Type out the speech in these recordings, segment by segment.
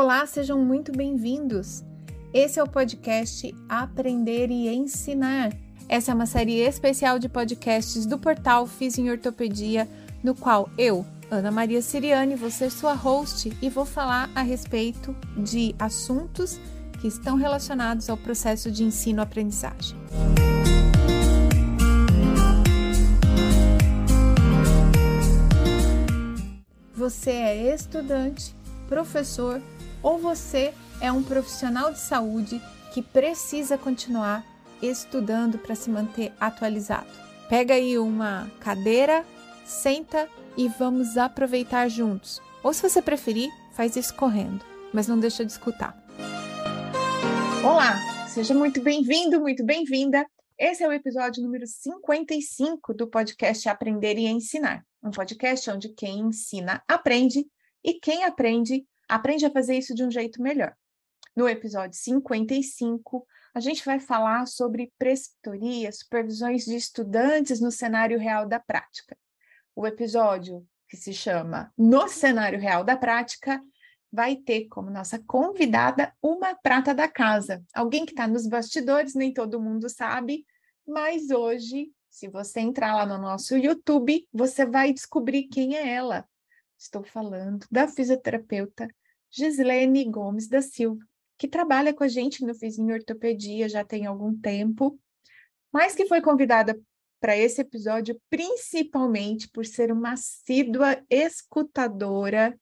Olá, sejam muito bem-vindos. Esse é o podcast Aprender e Ensinar. Essa é uma série especial de podcasts do portal Fiz em Ortopedia, no qual eu, Ana Maria Siriane, vou ser sua host e vou falar a respeito de assuntos que estão relacionados ao processo de ensino-aprendizagem. Você é estudante, professor ou você é um profissional de saúde que precisa continuar estudando para se manter atualizado. Pega aí uma cadeira, senta e vamos aproveitar juntos. Ou se você preferir, faz isso correndo, mas não deixa de escutar. Olá, seja muito bem-vindo, muito bem-vinda. Esse é o episódio número 55 do podcast Aprender e Ensinar um podcast onde quem ensina aprende e quem aprende, aprende a fazer isso de um jeito melhor. No episódio 55, a gente vai falar sobre preceptoria, supervisões de estudantes no cenário real da prática. O episódio que se chama No Cenário Real da Prática vai ter como nossa convidada uma prata da casa, alguém que está nos bastidores, nem todo mundo sabe, mas hoje se você entrar lá no nosso YouTube, você vai descobrir quem é ela. Estou falando da fisioterapeuta Gislene Gomes da Silva, que trabalha com a gente no Vizinho Ortopedia já tem algum tempo, mas que foi convidada para esse episódio principalmente por ser uma assídua escutadora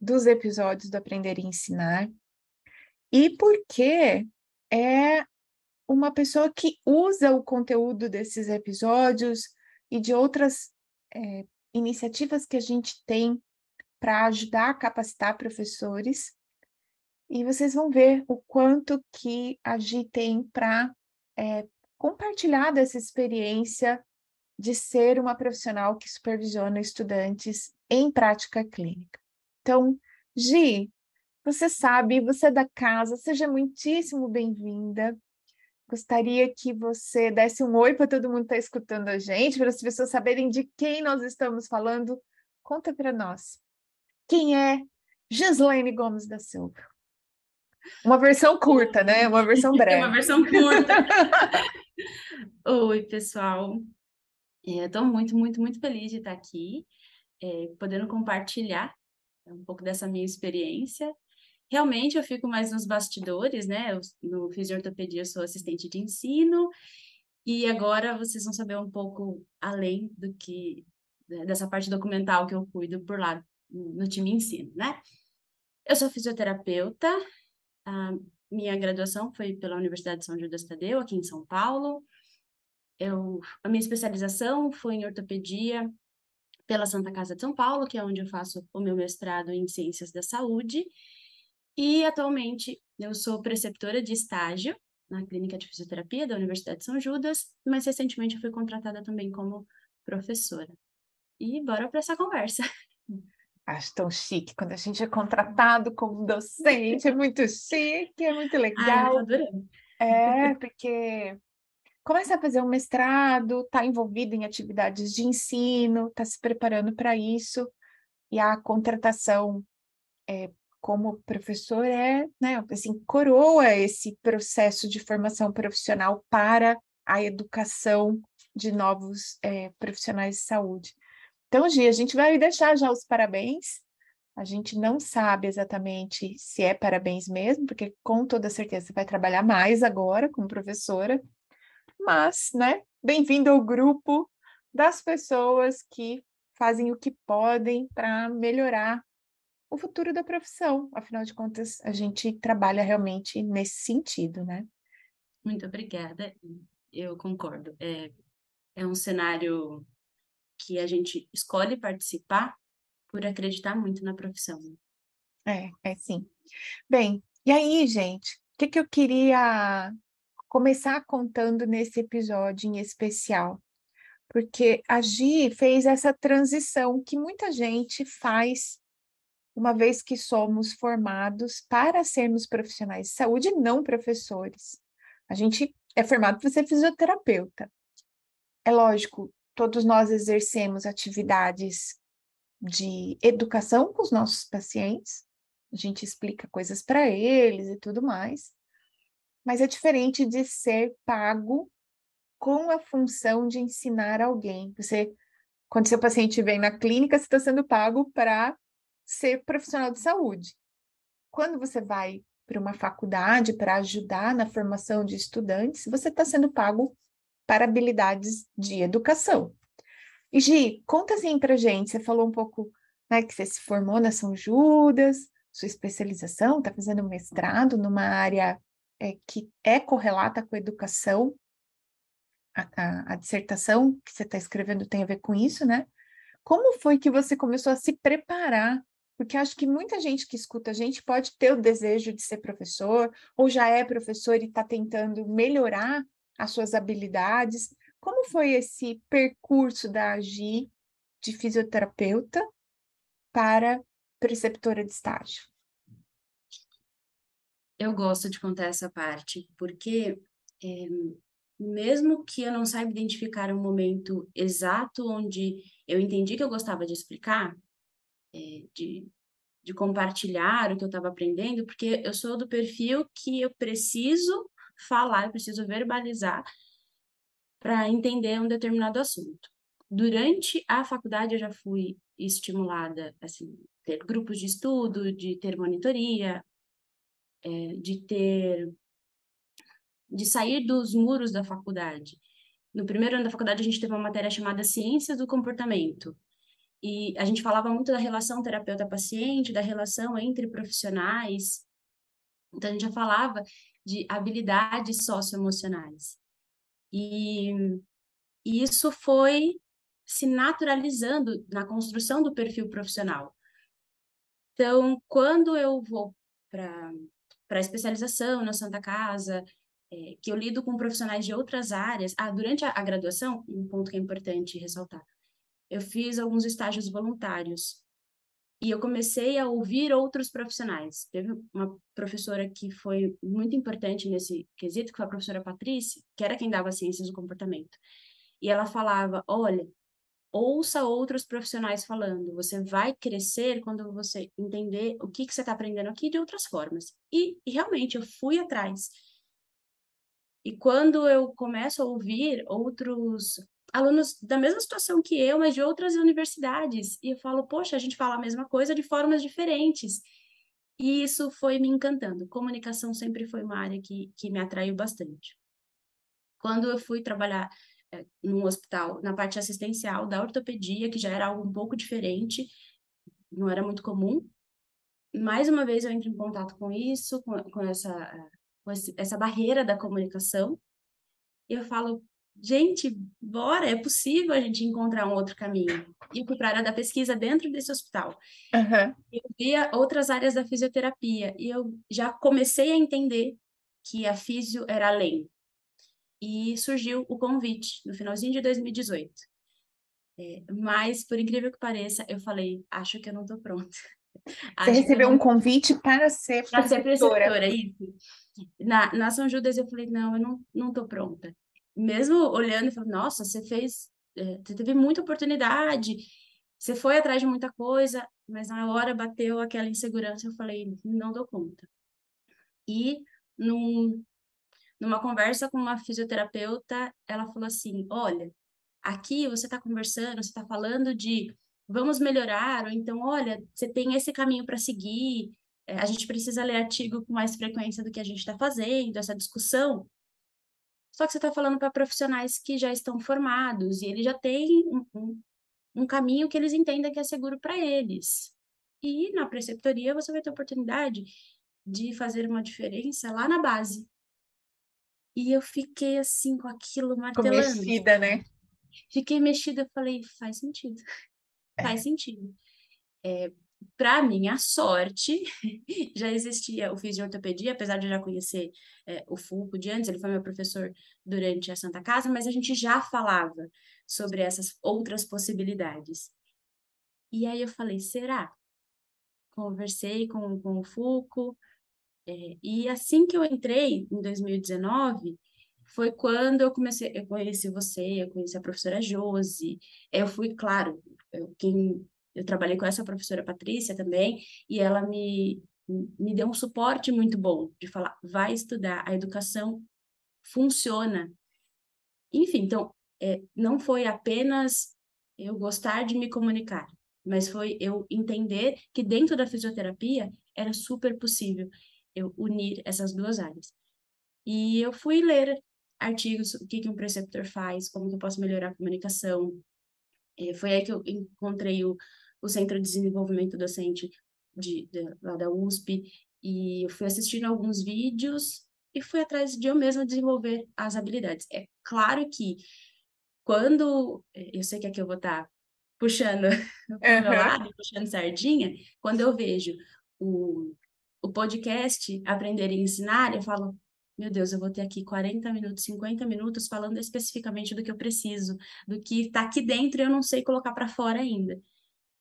dos episódios do Aprender e Ensinar e porque é uma pessoa que usa o conteúdo desses episódios e de outras é, iniciativas que a gente tem para ajudar a capacitar professores. E vocês vão ver o quanto que a Gi tem para é, compartilhar dessa experiência de ser uma profissional que supervisiona estudantes em prática clínica. Então, Gi, você sabe, você é da casa, seja muitíssimo bem-vinda. Gostaria que você desse um oi para todo mundo que está escutando a gente, para as pessoas saberem de quem nós estamos falando. Conta para nós. Quem é Gislaine Gomes da Silva? Uma versão curta, né? Uma versão breve. Uma versão curta. Oi, pessoal. Estou é, muito, muito, muito feliz de estar aqui, é, podendo compartilhar um pouco dessa minha experiência Realmente eu fico mais nos bastidores, né? Eu, no fisioterapia eu sou assistente de ensino e agora vocês vão saber um pouco além do que né, dessa parte documental que eu cuido por lá no time ensino, né? Eu sou fisioterapeuta, minha graduação foi pela Universidade de São Judas Tadeu, aqui em São Paulo. Eu, a minha especialização foi em ortopedia pela Santa Casa de São Paulo, que é onde eu faço o meu mestrado em Ciências da Saúde. E atualmente eu sou preceptora de estágio na Clínica de Fisioterapia da Universidade de São Judas, mas recentemente eu fui contratada também como professora. E bora para essa conversa. Acho tão chique quando a gente é contratado como docente, é muito chique, é muito legal. Ai, adorando. É, porque começa a fazer um mestrado, está envolvido em atividades de ensino, está se preparando para isso, e a contratação é, como professor é, né, assim, coroa esse processo de formação profissional para a educação de novos é, profissionais de saúde. Então, Gi, a gente vai deixar já os parabéns. A gente não sabe exatamente se é parabéns mesmo, porque com toda certeza você vai trabalhar mais agora como professora. Mas, né, bem-vindo ao grupo das pessoas que fazem o que podem para melhorar o futuro da profissão. Afinal de contas, a gente trabalha realmente nesse sentido, né? Muito obrigada. Eu concordo. É, é um cenário que a gente escolhe participar por acreditar muito na profissão. Né? É, é sim. Bem, e aí, gente, o que, que eu queria começar contando nesse episódio em especial? Porque a Gi fez essa transição que muita gente faz uma vez que somos formados para sermos profissionais de saúde, não professores. A gente é formado para ser fisioterapeuta. É lógico, todos nós exercemos atividades de educação com os nossos pacientes, a gente explica coisas para eles e tudo mais. Mas é diferente de ser pago com a função de ensinar alguém. Você, quando seu paciente vem na clínica, você está sendo pago para ser profissional de saúde. Quando você vai para uma faculdade para ajudar na formação de estudantes, você está sendo pago para habilidades de educação. E Gi, conta assim para gente, você falou um pouco né, que você se formou na São Judas, sua especialização, está fazendo um mestrado numa área é, que é correlata com a educação, a, a, a dissertação que você está escrevendo tem a ver com isso, né? Como foi que você começou a se preparar? Porque acho que muita gente que escuta a gente pode ter o desejo de ser professor, ou já é professor e está tentando melhorar as suas habilidades. Como foi esse percurso da AGI de fisioterapeuta para preceptora de estágio? Eu gosto de contar essa parte, porque é, mesmo que eu não saiba identificar um momento exato onde eu entendi que eu gostava de explicar, de, de compartilhar o que eu estava aprendendo, porque eu sou do perfil que eu preciso falar, eu preciso verbalizar para entender um determinado assunto. Durante a faculdade eu já fui estimulada, assim, ter grupos de estudo, de ter monitoria, é, de ter, de sair dos muros da faculdade. No primeiro ano da faculdade a gente teve uma matéria chamada Ciências do Comportamento, e a gente falava muito da relação terapeuta-paciente, da relação entre profissionais. Então, a gente já falava de habilidades socioemocionais. E, e isso foi se naturalizando na construção do perfil profissional. Então, quando eu vou para a especialização na Santa Casa, é, que eu lido com profissionais de outras áreas, ah, durante a, a graduação, um ponto que é importante ressaltar, eu fiz alguns estágios voluntários e eu comecei a ouvir outros profissionais. Teve uma professora que foi muito importante nesse quesito, que foi a professora Patrícia, que era quem dava ciências do comportamento. E ela falava: olha, ouça outros profissionais falando. Você vai crescer quando você entender o que, que você está aprendendo aqui de outras formas. E, e realmente, eu fui atrás. E quando eu começo a ouvir outros alunos da mesma situação que eu, mas de outras universidades. E eu falo, poxa, a gente fala a mesma coisa de formas diferentes. E isso foi me encantando. Comunicação sempre foi uma área que, que me atraiu bastante. Quando eu fui trabalhar é, num hospital, na parte assistencial da ortopedia, que já era algo um pouco diferente, não era muito comum, mais uma vez eu entro em contato com isso, com, com essa, com esse, essa barreira da comunicação, e eu falo, gente, bora, é possível a gente encontrar um outro caminho. E fui para a área da pesquisa dentro desse hospital. Uhum. Eu via outras áreas da fisioterapia e eu já comecei a entender que a físio era além. E surgiu o convite no finalzinho de 2018. É, mas, por incrível que pareça, eu falei, acho que eu não estou pronta. Você recebeu não... um convite para ser para ser preceptora, isso. Na, na São Judas eu falei, não, eu não, não tô pronta mesmo olhando e falando, nossa, você fez, é, você teve muita oportunidade, você foi atrás de muita coisa, mas na hora bateu aquela insegurança, eu falei, não dou conta. E num, numa conversa com uma fisioterapeuta, ela falou assim, olha, aqui você está conversando, você está falando de vamos melhorar, ou então, olha, você tem esse caminho para seguir, é, a gente precisa ler artigo com mais frequência do que a gente está fazendo, essa discussão só que você está falando para profissionais que já estão formados e eles já têm um, um, um caminho que eles entendem que é seguro para eles. E na preceptoria você vai ter oportunidade de fazer uma diferença lá na base. E eu fiquei assim com aquilo martelando. Ficou mexida, né? Fiquei mexida, eu falei, faz sentido. É. Faz sentido. É, para minha sorte, já existia o fisioterapia, apesar de eu já conhecer é, o Fulco de antes, ele foi meu professor durante a Santa Casa, mas a gente já falava sobre essas outras possibilidades. E aí eu falei, será? Conversei com, com o Fulco, é, e assim que eu entrei, em 2019, foi quando eu comecei, eu conheci você, eu conheci a professora Josi, eu fui, claro, eu, quem eu trabalhei com essa professora Patrícia também, e ela me, me deu um suporte muito bom de falar, vai estudar, a educação funciona. Enfim, então, é, não foi apenas eu gostar de me comunicar, mas foi eu entender que dentro da fisioterapia era super possível eu unir essas duas áreas. E eu fui ler artigos, o que, que um preceptor faz, como que eu posso melhorar a comunicação. E foi aí que eu encontrei o, o Centro de Desenvolvimento Docente de, de, lá da USP, e eu fui assistindo alguns vídeos e fui atrás de eu mesma desenvolver as habilidades. É claro que quando, eu sei que aqui eu vou estar tá puxando o meu lado, puxando sardinha, quando eu vejo o, o podcast Aprender e Ensinar, eu falo, meu Deus, eu vou ter aqui 40 minutos, 50 minutos falando especificamente do que eu preciso, do que está aqui dentro e eu não sei colocar para fora ainda.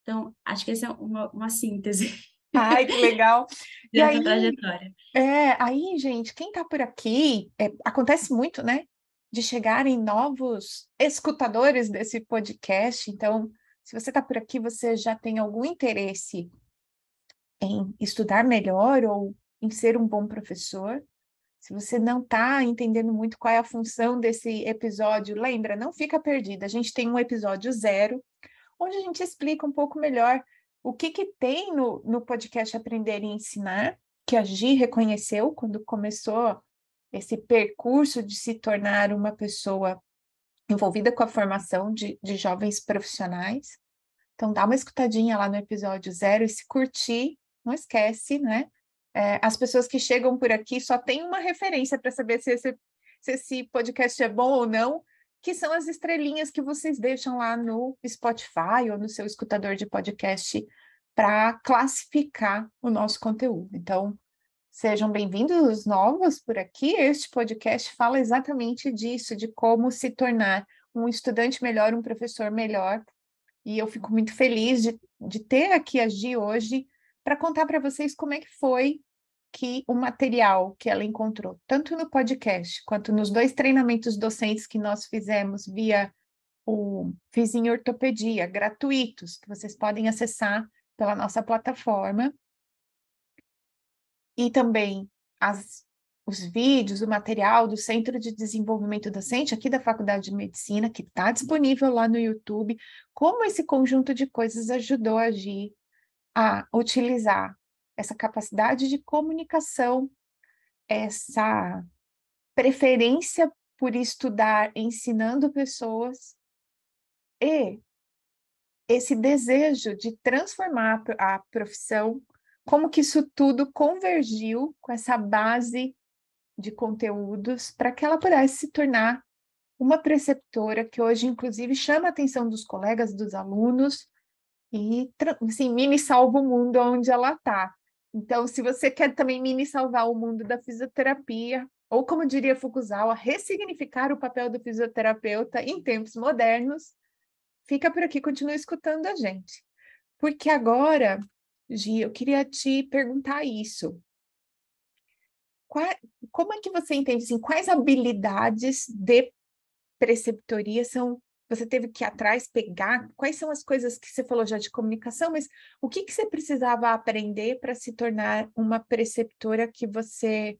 Então, acho que essa é uma, uma síntese. Ai, que legal. e aí, trajetória. É, aí, gente, quem está por aqui, é, acontece muito, né? De chegarem novos escutadores desse podcast. Então, se você está por aqui, você já tem algum interesse em estudar melhor ou em ser um bom professor. Se você não está entendendo muito qual é a função desse episódio, lembra, não fica perdida. A gente tem um episódio zero, onde a gente explica um pouco melhor o que, que tem no, no podcast Aprender e Ensinar, que a Gi reconheceu quando começou esse percurso de se tornar uma pessoa envolvida com a formação de, de jovens profissionais. Então, dá uma escutadinha lá no episódio zero e se curtir, não esquece, né? É, as pessoas que chegam por aqui só têm uma referência para saber se esse, se esse podcast é bom ou não, que são as estrelinhas que vocês deixam lá no Spotify ou no seu escutador de podcast para classificar o nosso conteúdo. Então, sejam bem-vindos novos por aqui. Este podcast fala exatamente disso, de como se tornar um estudante melhor, um professor melhor. E eu fico muito feliz de, de ter aqui a Gi hoje para contar para vocês como é que foi que o material que ela encontrou, tanto no podcast quanto nos dois treinamentos docentes que nós fizemos via o Vizinho Ortopedia, gratuitos, que vocês podem acessar pela nossa plataforma. E também as, os vídeos, o material do Centro de Desenvolvimento Docente aqui da Faculdade de Medicina, que está disponível lá no YouTube, como esse conjunto de coisas ajudou a agir a utilizar essa capacidade de comunicação, essa preferência por estudar ensinando pessoas e esse desejo de transformar a profissão, como que isso tudo convergiu com essa base de conteúdos para que ela pudesse se tornar uma preceptora que hoje, inclusive, chama a atenção dos colegas, dos alunos, e assim, mini salva o mundo onde ela está. Então, se você quer também mini salvar o mundo da fisioterapia, ou como diria Fukuzawa, ressignificar o papel do fisioterapeuta em tempos modernos, fica por aqui, continua escutando a gente. Porque agora, Gi, eu queria te perguntar isso. Qual, como é que você entende, assim, quais habilidades de preceptoria são você teve que ir atrás, pegar? Quais são as coisas que você falou já de comunicação, mas o que, que você precisava aprender para se tornar uma preceptora que você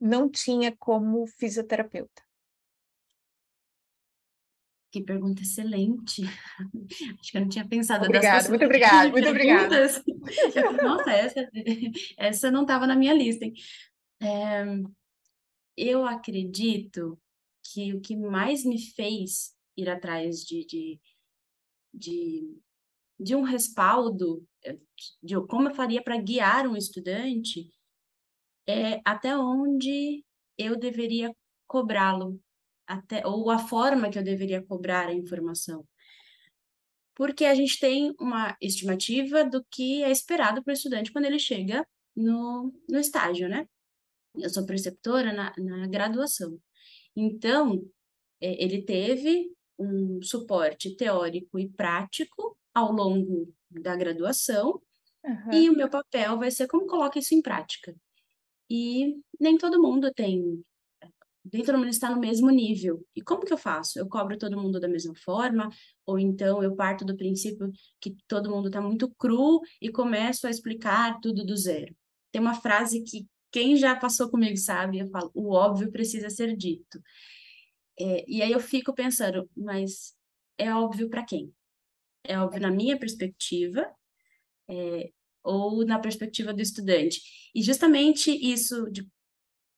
não tinha como fisioterapeuta? Que pergunta excelente. Acho que eu não tinha pensado obrigada, Muito obrigada, muito obrigada. Nossa, essa, essa não estava na minha lista. É, eu acredito que o que mais me fez ir atrás de, de, de, de um respaldo, eh, de como eu faria para guiar um estudante, é até onde eu deveria cobrá-lo, até ou a forma que eu deveria cobrar a informação. Porque a gente tem uma estimativa do que é esperado para o estudante quando ele chega no, no estágio, né? Eu sou preceptora na, na graduação. Então, é, ele teve um suporte teórico e prático ao longo da graduação, uhum. e o meu papel vai ser como coloca isso em prática. E nem todo mundo tem, nem todo mundo está no mesmo nível. E como que eu faço? Eu cobro todo mundo da mesma forma, ou então eu parto do princípio que todo mundo está muito cru e começo a explicar tudo do zero. tem uma frase que quem já passou comigo sabe, eu falo, o óbvio precisa ser dito. É, e aí eu fico pensando, mas é óbvio para quem? É óbvio na minha perspectiva é, ou na perspectiva do estudante? E justamente isso de,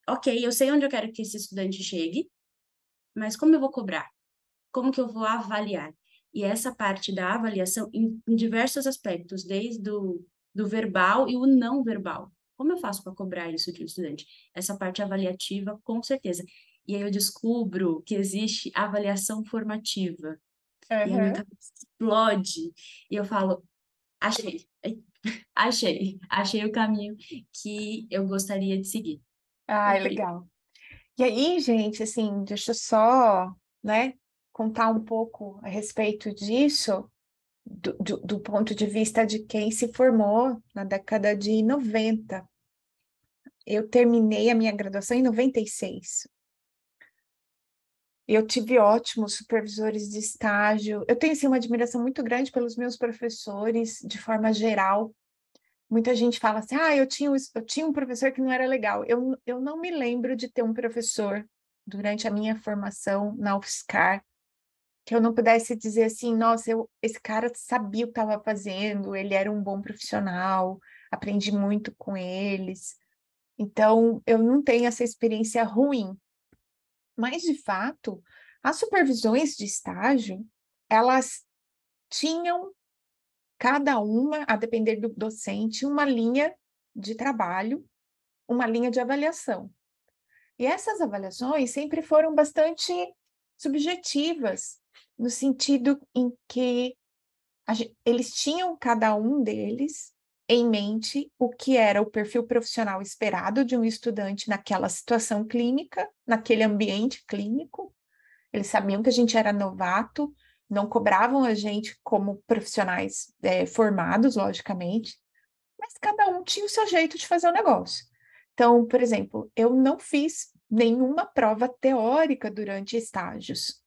ok, eu sei onde eu quero que esse estudante chegue, mas como eu vou cobrar? Como que eu vou avaliar? E essa parte da avaliação em, em diversos aspectos, desde do verbal e o não verbal. Como eu faço para cobrar isso de um estudante? Essa parte avaliativa, com certeza. E aí eu descubro que existe avaliação formativa. Uhum. E a minha cabeça explode. E eu falo, achei, achei, achei o caminho que eu gostaria de seguir. Ah, legal. E aí, gente, assim, deixa eu só, né, contar um pouco a respeito disso, do, do, do ponto de vista de quem se formou na década de 90. Eu terminei a minha graduação em 96. Eu tive ótimos supervisores de estágio. Eu tenho assim, uma admiração muito grande pelos meus professores, de forma geral. Muita gente fala assim: ah, eu tinha, eu tinha um professor que não era legal. Eu, eu não me lembro de ter um professor durante a minha formação na UFSCar que eu não pudesse dizer assim: nossa, eu, esse cara sabia o que estava fazendo, ele era um bom profissional, aprendi muito com eles. Então, eu não tenho essa experiência ruim mas, de fato, as supervisões de estágio, elas tinham cada uma, a depender do docente, uma linha de trabalho, uma linha de avaliação. E essas avaliações sempre foram bastante subjetivas, no sentido em que eles tinham cada um deles em mente o que era o perfil profissional esperado de um estudante naquela situação clínica, naquele ambiente clínico. Eles sabiam que a gente era novato, não cobravam a gente como profissionais é, formados, logicamente, mas cada um tinha o seu jeito de fazer o negócio. Então, por exemplo, eu não fiz nenhuma prova teórica durante estágios,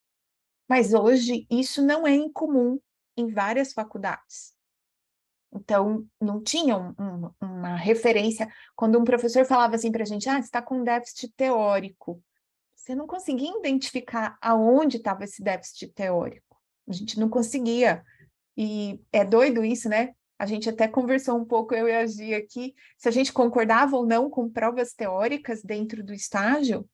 mas hoje isso não é incomum em várias faculdades. Então, não tinha um, um, uma referência. Quando um professor falava assim para a gente, ah, está com déficit teórico, você não conseguia identificar aonde estava esse déficit teórico. A gente não conseguia. E é doido isso, né? A gente até conversou um pouco, eu e a Gia aqui, se a gente concordava ou não com provas teóricas dentro do estágio.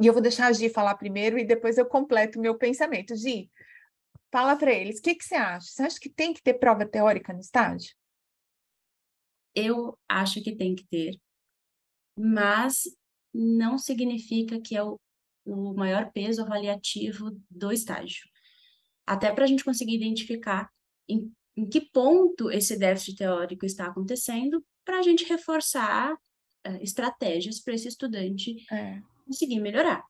E eu vou deixar a Gi falar primeiro e depois eu completo o meu pensamento. Gi, Fala para eles, o que, que você acha? Você acha que tem que ter prova teórica no estágio? Eu acho que tem que ter, mas não significa que é o, o maior peso avaliativo do estágio. Até para a gente conseguir identificar em, em, que ponto esse déficit teórico está acontecendo, para a gente reforçar uh, estratégias para esse estudante é. conseguir melhorar.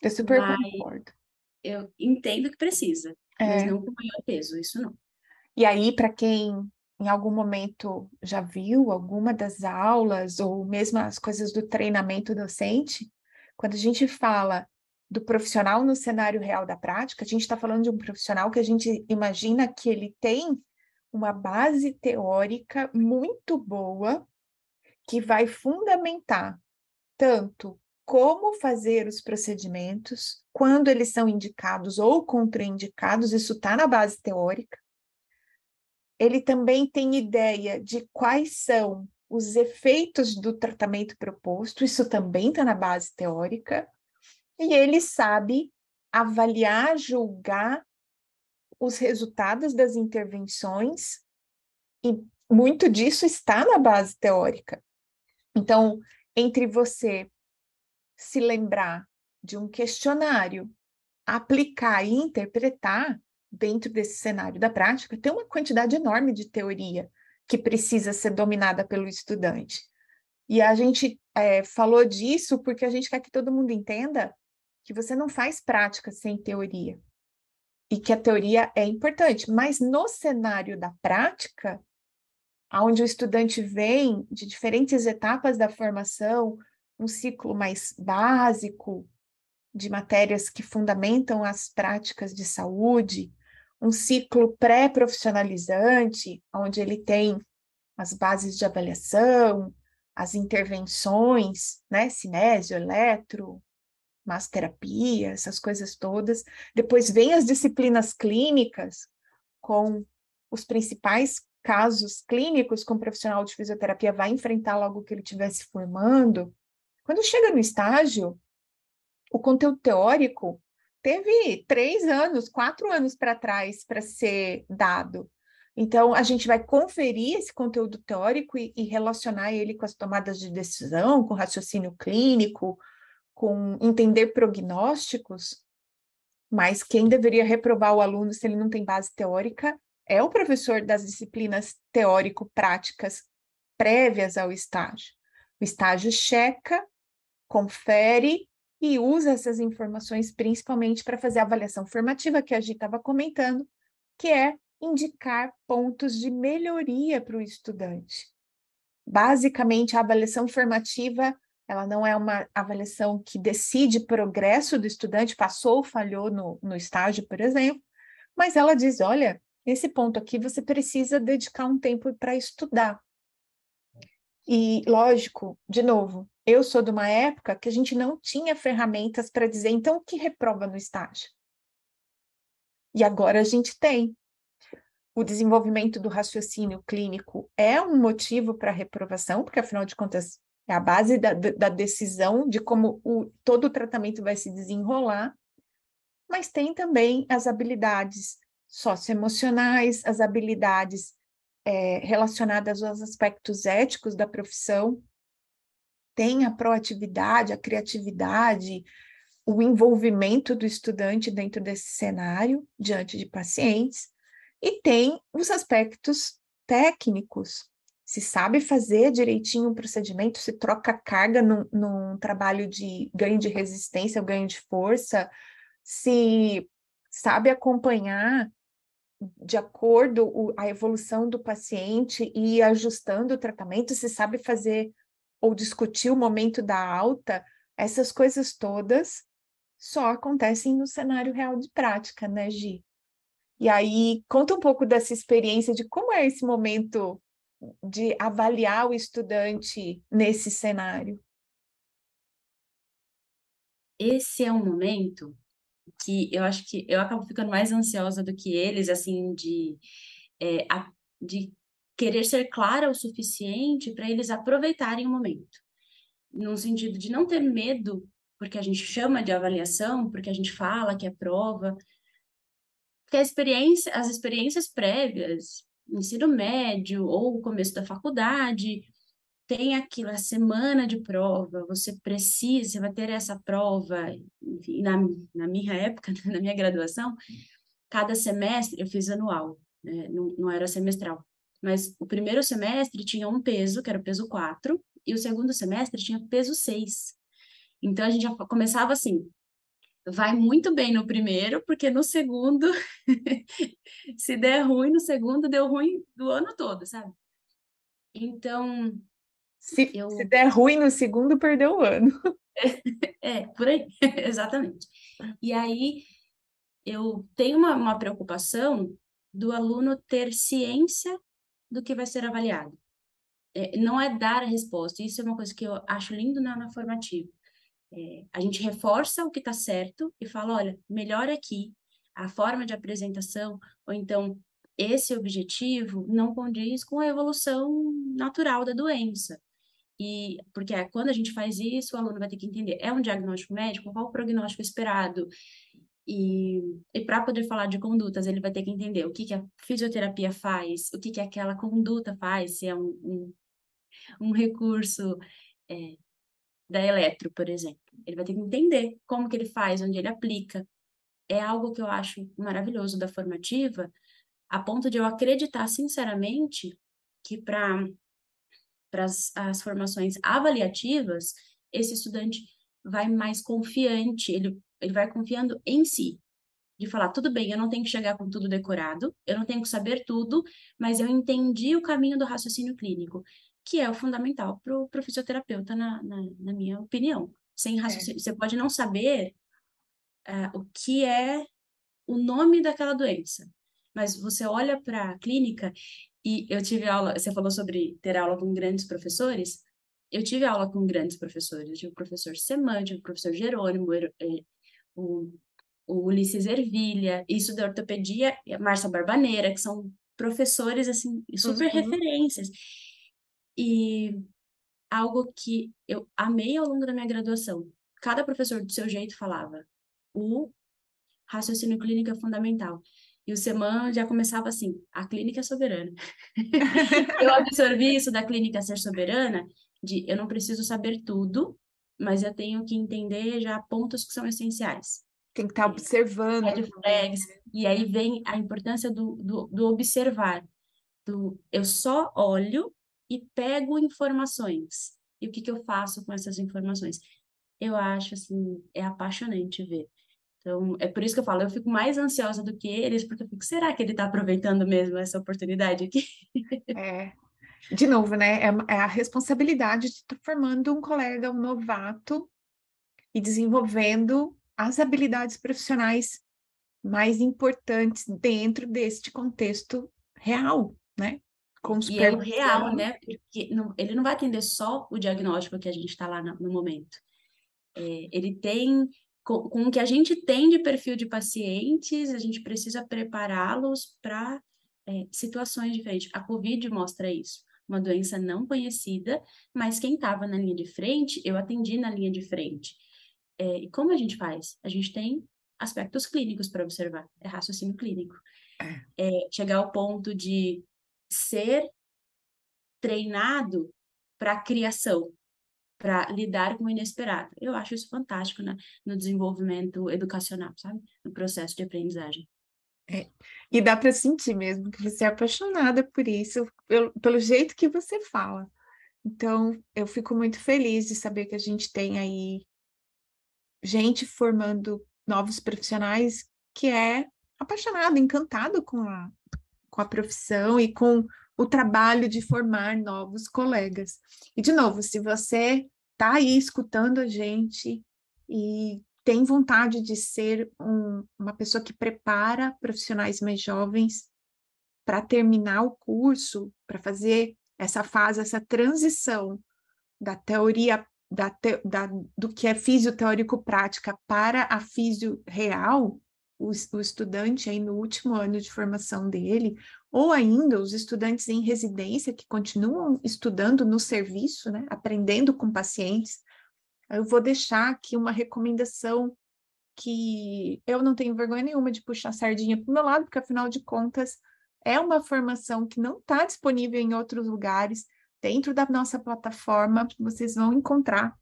Eu super mas concordo. Eu entendo que precisa, é. Mas não com maior peso, isso não. E aí, para quem em algum momento já viu alguma das aulas ou mesmo as coisas do treinamento docente, quando a gente fala do profissional no cenário real da prática, a gente está falando de um profissional que a gente imagina que ele tem uma base teórica muito boa que vai fundamentar tanto como fazer os procedimentos, quando eles são indicados ou contraindicados, isso está na base teórica. Ele também tem ideia de quais são os efeitos do tratamento proposto, isso também está na base teórica. E ele sabe avaliar, julgar os resultados das intervenções, e muito disso está na base teórica. Então, entre você se lembrar de um questionário, aplicar e interpretar dentro desse cenário da prática, tem uma quantidade enorme de teoria que precisa ser dominada pelo estudante. E a gente é, falou disso porque a gente quer que todo mundo entenda que você não faz prática sem teoria. E que a teoria é importante, mas no cenário da prática, onde o estudante vem de diferentes etapas da formação, um ciclo mais básico de matérias que fundamentam as práticas de saúde, um ciclo pré-profissionalizante, onde ele tem as bases de avaliação, as intervenções, né, cinésio, eletro, massoterapia, essas coisas todas. Depois vem as disciplinas clínicas, com os principais casos clínicos que um profissional de fisioterapia vai enfrentar logo que ele estiver se formando. Quando chega no estágio, o conteúdo teórico teve três anos, quatro anos para trás para ser dado. Então, a gente vai conferir esse conteúdo teórico e, e, relacionar ele com as tomadas de decisão, com raciocínio clínico, com entender prognósticos, mas quem deveria reprovar o aluno se ele não tem base teórica é o professor das disciplinas teórico-práticas prévias ao estágio. O estágio checa, confere e usa essas informações principalmente para fazer a avaliação formativa que a gente estava comentando, que é indicar pontos de melhoria para o estudante. Basicamente, a avaliação formativa, ela não é uma avaliação que decide progresso do estudante, passou ou falhou no, no estágio, por exemplo, mas ela diz, olha, nesse ponto aqui você precisa dedicar um tempo para estudar. E, lógico, de novo, eu sou de uma época que a gente não tinha ferramentas para dizer, então, o que reprova no estágio? E agora a gente tem. O desenvolvimento do raciocínio clínico é um motivo para reprovação, porque, afinal de contas, é a base da, da decisão de como o, todo o tratamento vai se desenrolar, mas tem também as habilidades socioemocionais, as habilidades é, relacionadas aos aspectos éticos da profissão, tem a proatividade, a criatividade, o envolvimento do estudante dentro desse cenário, diante de pacientes, e tem os aspectos técnicos. Se sabe fazer direitinho um procedimento, se troca carga num, num trabalho de ganho de resistência ganho de força, se sabe acompanhar de acordo com a evolução do paciente e ajustando o tratamento, se sabe fazer ou discutir o momento da alta, essas coisas todas só acontecem no cenário real de prática, né, Gi? E aí, conta um pouco dessa experiência de como é esse momento de avaliar o estudante nesse cenário. Esse é um momento que eu acho que eu acabo ficando mais ansiosa do que eles, assim, de, é, a, de querer ser clara o suficiente para eles aproveitarem o momento. No sentido de não ter medo, porque a gente chama de avaliação, porque a gente fala que é prova, porque a experiência, as experiências prévias, ensino médio ou começo da faculdade, tem aquilo, a semana de prova, você precisa, você vai ter essa prova, enfim, na, na minha época, na minha graduação, cada semestre eu fiz anual, né? não, não era semestral. Mas o primeiro semestre tinha um peso, que era o peso 4, e o segundo semestre tinha peso 6. Então a gente já começava assim, vai muito bem no primeiro, porque no segundo, se der ruim no segundo, deu ruim do ano todo, sabe? Então. Se, eu... se der ruim no segundo, perdeu o ano. é, por aí, exatamente. E aí eu tenho uma, uma preocupação do aluno ter ciência do que vai ser avaliado. É, não é dar a resposta, isso é uma coisa que eu acho lindo na, na formativa. É, a gente reforça o que está certo e fala, olha, melhor aqui a forma de apresentação, ou então esse objetivo não condiz com a evolução natural da doença. E porque é, quando a gente faz isso, o aluno vai ter que entender, é um diagnóstico médico, qual o prognóstico esperado? E, e para poder falar de condutas, ele vai ter que entender o que, que a fisioterapia faz, o que, que aquela conduta faz, se é um, um, um recurso é, da eletro, por exemplo. Ele vai ter que entender como que ele faz, onde ele aplica. É algo que eu acho maravilhoso da formativa, a ponto de eu acreditar sinceramente que para as formações avaliativas, esse estudante vai mais confiante, ele ele vai confiando em si. De falar, tudo bem, eu não tenho que chegar com tudo decorado, eu não tenho que saber tudo, mas eu entendi o caminho do raciocínio clínico, que é o fundamental para o fisioterapeuta, na, na, na, minha opinião. Sem é. raciocínio, é. você pode não saber uh, o que é o nome daquela doença, mas você olha para a clínica e eu tive aula, você falou sobre ter aula com grandes professores, eu tive aula com grandes professores, eu tive o professor Seman, tive o professor Jerônimo, eh, o, o Ulisses Ervilha, isso da ortopedia, e a Márcia Barbaneira, que são professores, assim, super uhum. referências. E algo que eu amei ao longo da minha graduação, cada professor do seu jeito falava, o raciocínio clínico é fundamental. E o Seman já começava assim: a clínica é soberana. eu absorvi isso da clínica ser soberana, de eu não preciso saber tudo, mas eu tenho que entender já pontos que são essenciais. Tem que estar tá observando. Red flags, e aí vem a importância do, do, do observar. Do, eu só olho e pego informações. E o que, que eu faço com essas informações? Eu acho, assim, é apaixonante ver. Então, é por isso que eu falo, eu fico mais ansiosa do que eles, porque eu fico, será que ele está aproveitando mesmo essa oportunidade aqui? É, de novo, né? É, é a responsabilidade de estar formando um colega, um novato, e desenvolvendo as habilidades profissionais mais importantes dentro deste contexto real, né? Com e é o real, né? Porque não, ele não vai atender só o diagnóstico que a gente está lá no, no momento. É, ele tem com, com o que a gente tem de perfil de pacientes, a gente precisa prepará-los para é, situações diferentes. A Covid mostra isso. Uma doença não conhecida, mas quem estava na linha de frente, eu atendi na linha de frente. É, e como a gente faz? A gente tem aspectos clínicos para observar, é raciocínio clínico. É, chegar ao ponto de ser treinado para a criação, para lidar com o inesperado. Eu acho isso fantástico né, no desenvolvimento educacional, sabe? No processo de aprendizagem. É. E dá para sentir mesmo que você é apaixonada por isso, pelo, pelo jeito que você fala. Então, eu fico muito feliz de saber que a gente tem aí gente formando novos profissionais que é apaixonado, encantado com a, com a profissão e com o trabalho de formar novos colegas. E, de novo, se você está aí escutando a gente e tem vontade de ser um, uma pessoa que prepara profissionais mais jovens para terminar o curso, para fazer essa fase, essa transição da teoria da, te, da, do que é físio teórico prática para a físio real, o, o estudante aí no último ano de formação dele, ou ainda os estudantes em residência que continuam estudando no serviço, né, aprendendo com pacientes, eu vou deixar aqui uma recomendação que eu não tenho vergonha nenhuma de puxar a sardinha para o meu lado, porque afinal de contas é uma formação que não está disponível em outros lugares. Dentro da nossa plataforma, vocês vão encontrar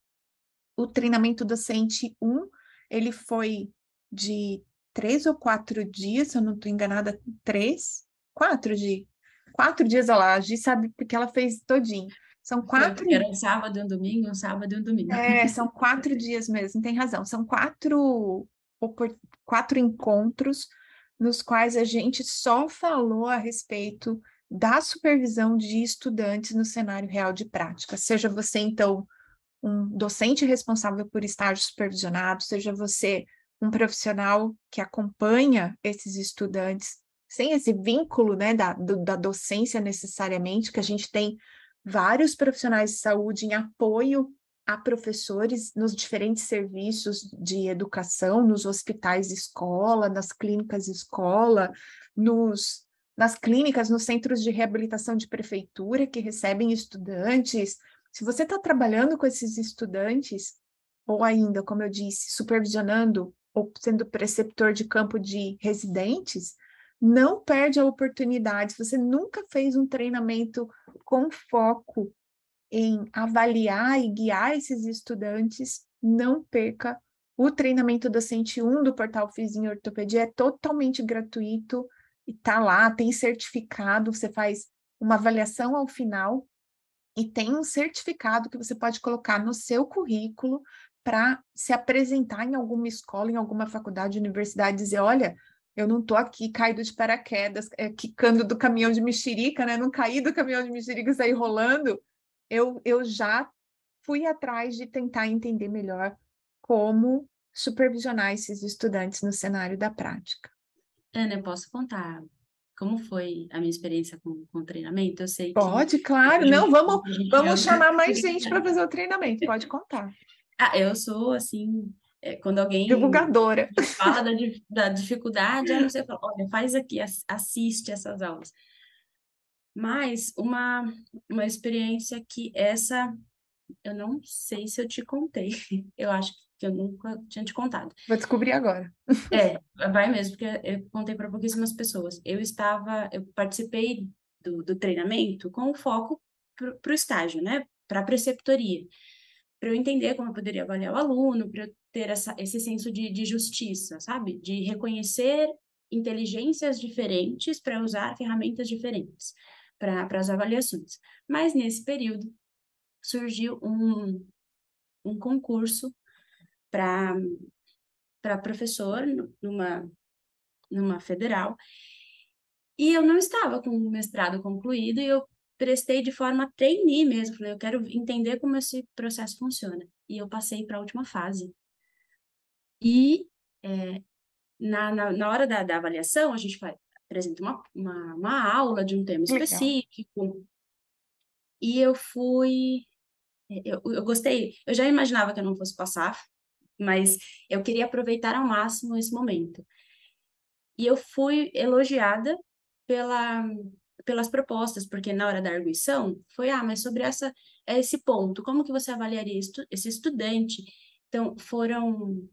o treinamento docente 1. Ele foi de três ou quatro dias, se eu não estou enganada, três, quatro dias. Quatro dias, lá, a Gi sabe porque ela fez todinho. São quatro. Era um sábado e um domingo, um sábado e um domingo. É, são quatro dias mesmo, tem razão. São quatro, quatro encontros nos quais a gente só falou a respeito da supervisão de estudantes no cenário real de prática. Seja você, então, um docente responsável por estágio supervisionado, seja você um profissional que acompanha esses estudantes sem esse vínculo né, da, do, da docência necessariamente, que a gente tem vários profissionais de saúde em apoio a professores nos diferentes serviços de educação, nos hospitais escola, nas clínicas escola, nos, nas clínicas, nos centros de reabilitação de prefeitura que recebem estudantes. Se você está trabalhando com esses estudantes, ou ainda, como eu disse, supervisionando ou sendo preceptor de campo de residentes, não perde a oportunidade. Se você nunca fez um treinamento com foco em avaliar e guiar esses estudantes, não perca o treinamento docente 1 do portal Fiz em Ortopedia, é totalmente gratuito e tá lá, tem certificado, você faz uma avaliação ao final e tem um certificado que você pode colocar no seu currículo para se apresentar em alguma escola, em alguma faculdade, universidade, dizer, olha, eu não estou aqui caído de paraquedas, é, quicando do caminhão de mexerica, né? Não caí do caminhão de mexerica e saí rolando. Eu, eu já fui atrás de tentar entender melhor como supervisionar esses estudantes no cenário da prática. Ana, eu posso contar como foi a minha experiência com, com o treinamento? Eu sei Pode, que... claro. Não, vamos, vamos chamar mais gente para fazer o treinamento. Pode contar. Ah, eu sou, assim, é, quando alguém divulgadora fala da, da dificuldade, aí você fala, olha, faz aqui, assiste essas aulas. Mas uma, uma experiência que essa eu não sei se eu te contei. Eu acho que eu nunca tinha te contado. Vou descobrir agora. É, vai mesmo, porque eu contei para pouquíssimas pessoas. Eu estava, eu participei do, do treinamento com foco para o estágio, né? Para a preceptoria. Para eu entender como eu poderia avaliar o aluno, para eu ter essa, esse senso de, de justiça, sabe? De reconhecer inteligências diferentes para usar ferramentas diferentes para as avaliações. Mas nesse período surgiu um, um concurso para professor numa, numa federal. E eu não estava com o mestrado concluído e eu prestei de forma trainee mesmo. Falei, eu quero entender como esse processo funciona. E eu passei para a última fase. E é, na, na, na, hora da, da avaliação, a gente apresenta uma, uma, uma aula de um tema específico. Legal. E eu fui. É, eu, eu gostei, eu já imaginava que eu não fosse passar, mas eu queria aproveitar ao máximo esse momento. E eu fui elogiada pela, pelas propostas, porque na hora da arguição foi, ah, mas sobre essa, esse ponto, como que você avaliaria estu esse estudante? Então, foram,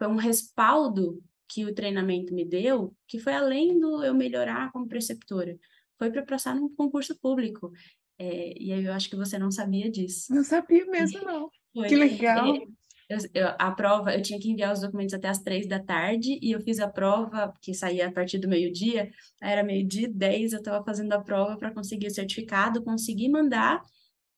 foi um respaldo que o treinamento me deu, que foi além do eu melhorar como preceptora, foi para passar num concurso público. É, e aí eu acho que você não sabia disso. Não sabia mesmo, não. Foi. Que legal. É, eu, eu, a prova, eu tinha que enviar os documentos até as três da tarde, e eu fiz a prova, que saía a partir do meio-dia, era meio-dia e dez, eu estava fazendo a prova para conseguir o certificado, consegui mandar,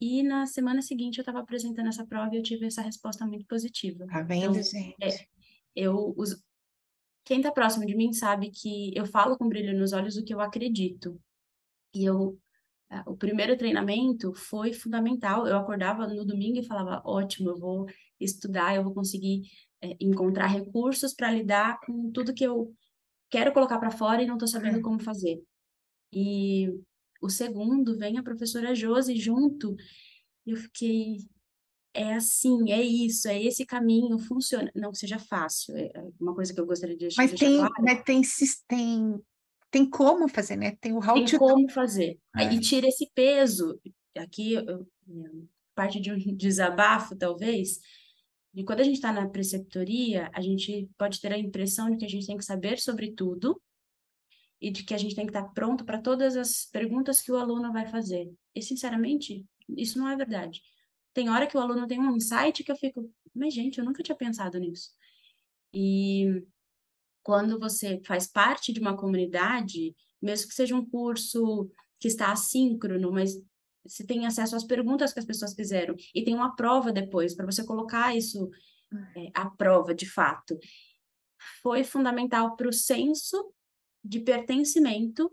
e na semana seguinte eu estava apresentando essa prova e eu tive essa resposta muito positiva. Tá vendo, então, gente? É, eu, os, quem está próximo de mim sabe que eu falo com brilho nos olhos o que eu acredito. E eu é, o primeiro treinamento foi fundamental. Eu acordava no domingo e falava: ótimo, eu vou estudar, eu vou conseguir é, encontrar recursos para lidar com tudo que eu quero colocar para fora e não estou sabendo é. como fazer. E o segundo vem a professora Josi junto. E eu fiquei, é assim, é isso, é esse caminho, funciona. Não que seja fácil, é, é uma coisa que eu gostaria de deixar, mas tem, claro. Mas tem, tem, tem como fazer, né? Tem o how Tem como fazer. É. E tira esse peso. Aqui, eu, parte de um desabafo, talvez, de quando a gente está na preceptoria, a gente pode ter a impressão de que a gente tem que saber sobre tudo e de que a gente tem que estar tá pronto para todas as perguntas que o aluno vai fazer. E, sinceramente, isso não é verdade. Tem hora que o aluno tem um insight que eu fico, mas, gente, eu nunca tinha pensado nisso. E quando você faz parte de uma comunidade, mesmo que seja um curso que está assíncrono, mas você tem acesso às perguntas que as pessoas fizeram e tem uma prova depois para você colocar isso é, à prova de fato. Foi fundamental para o senso de pertencimento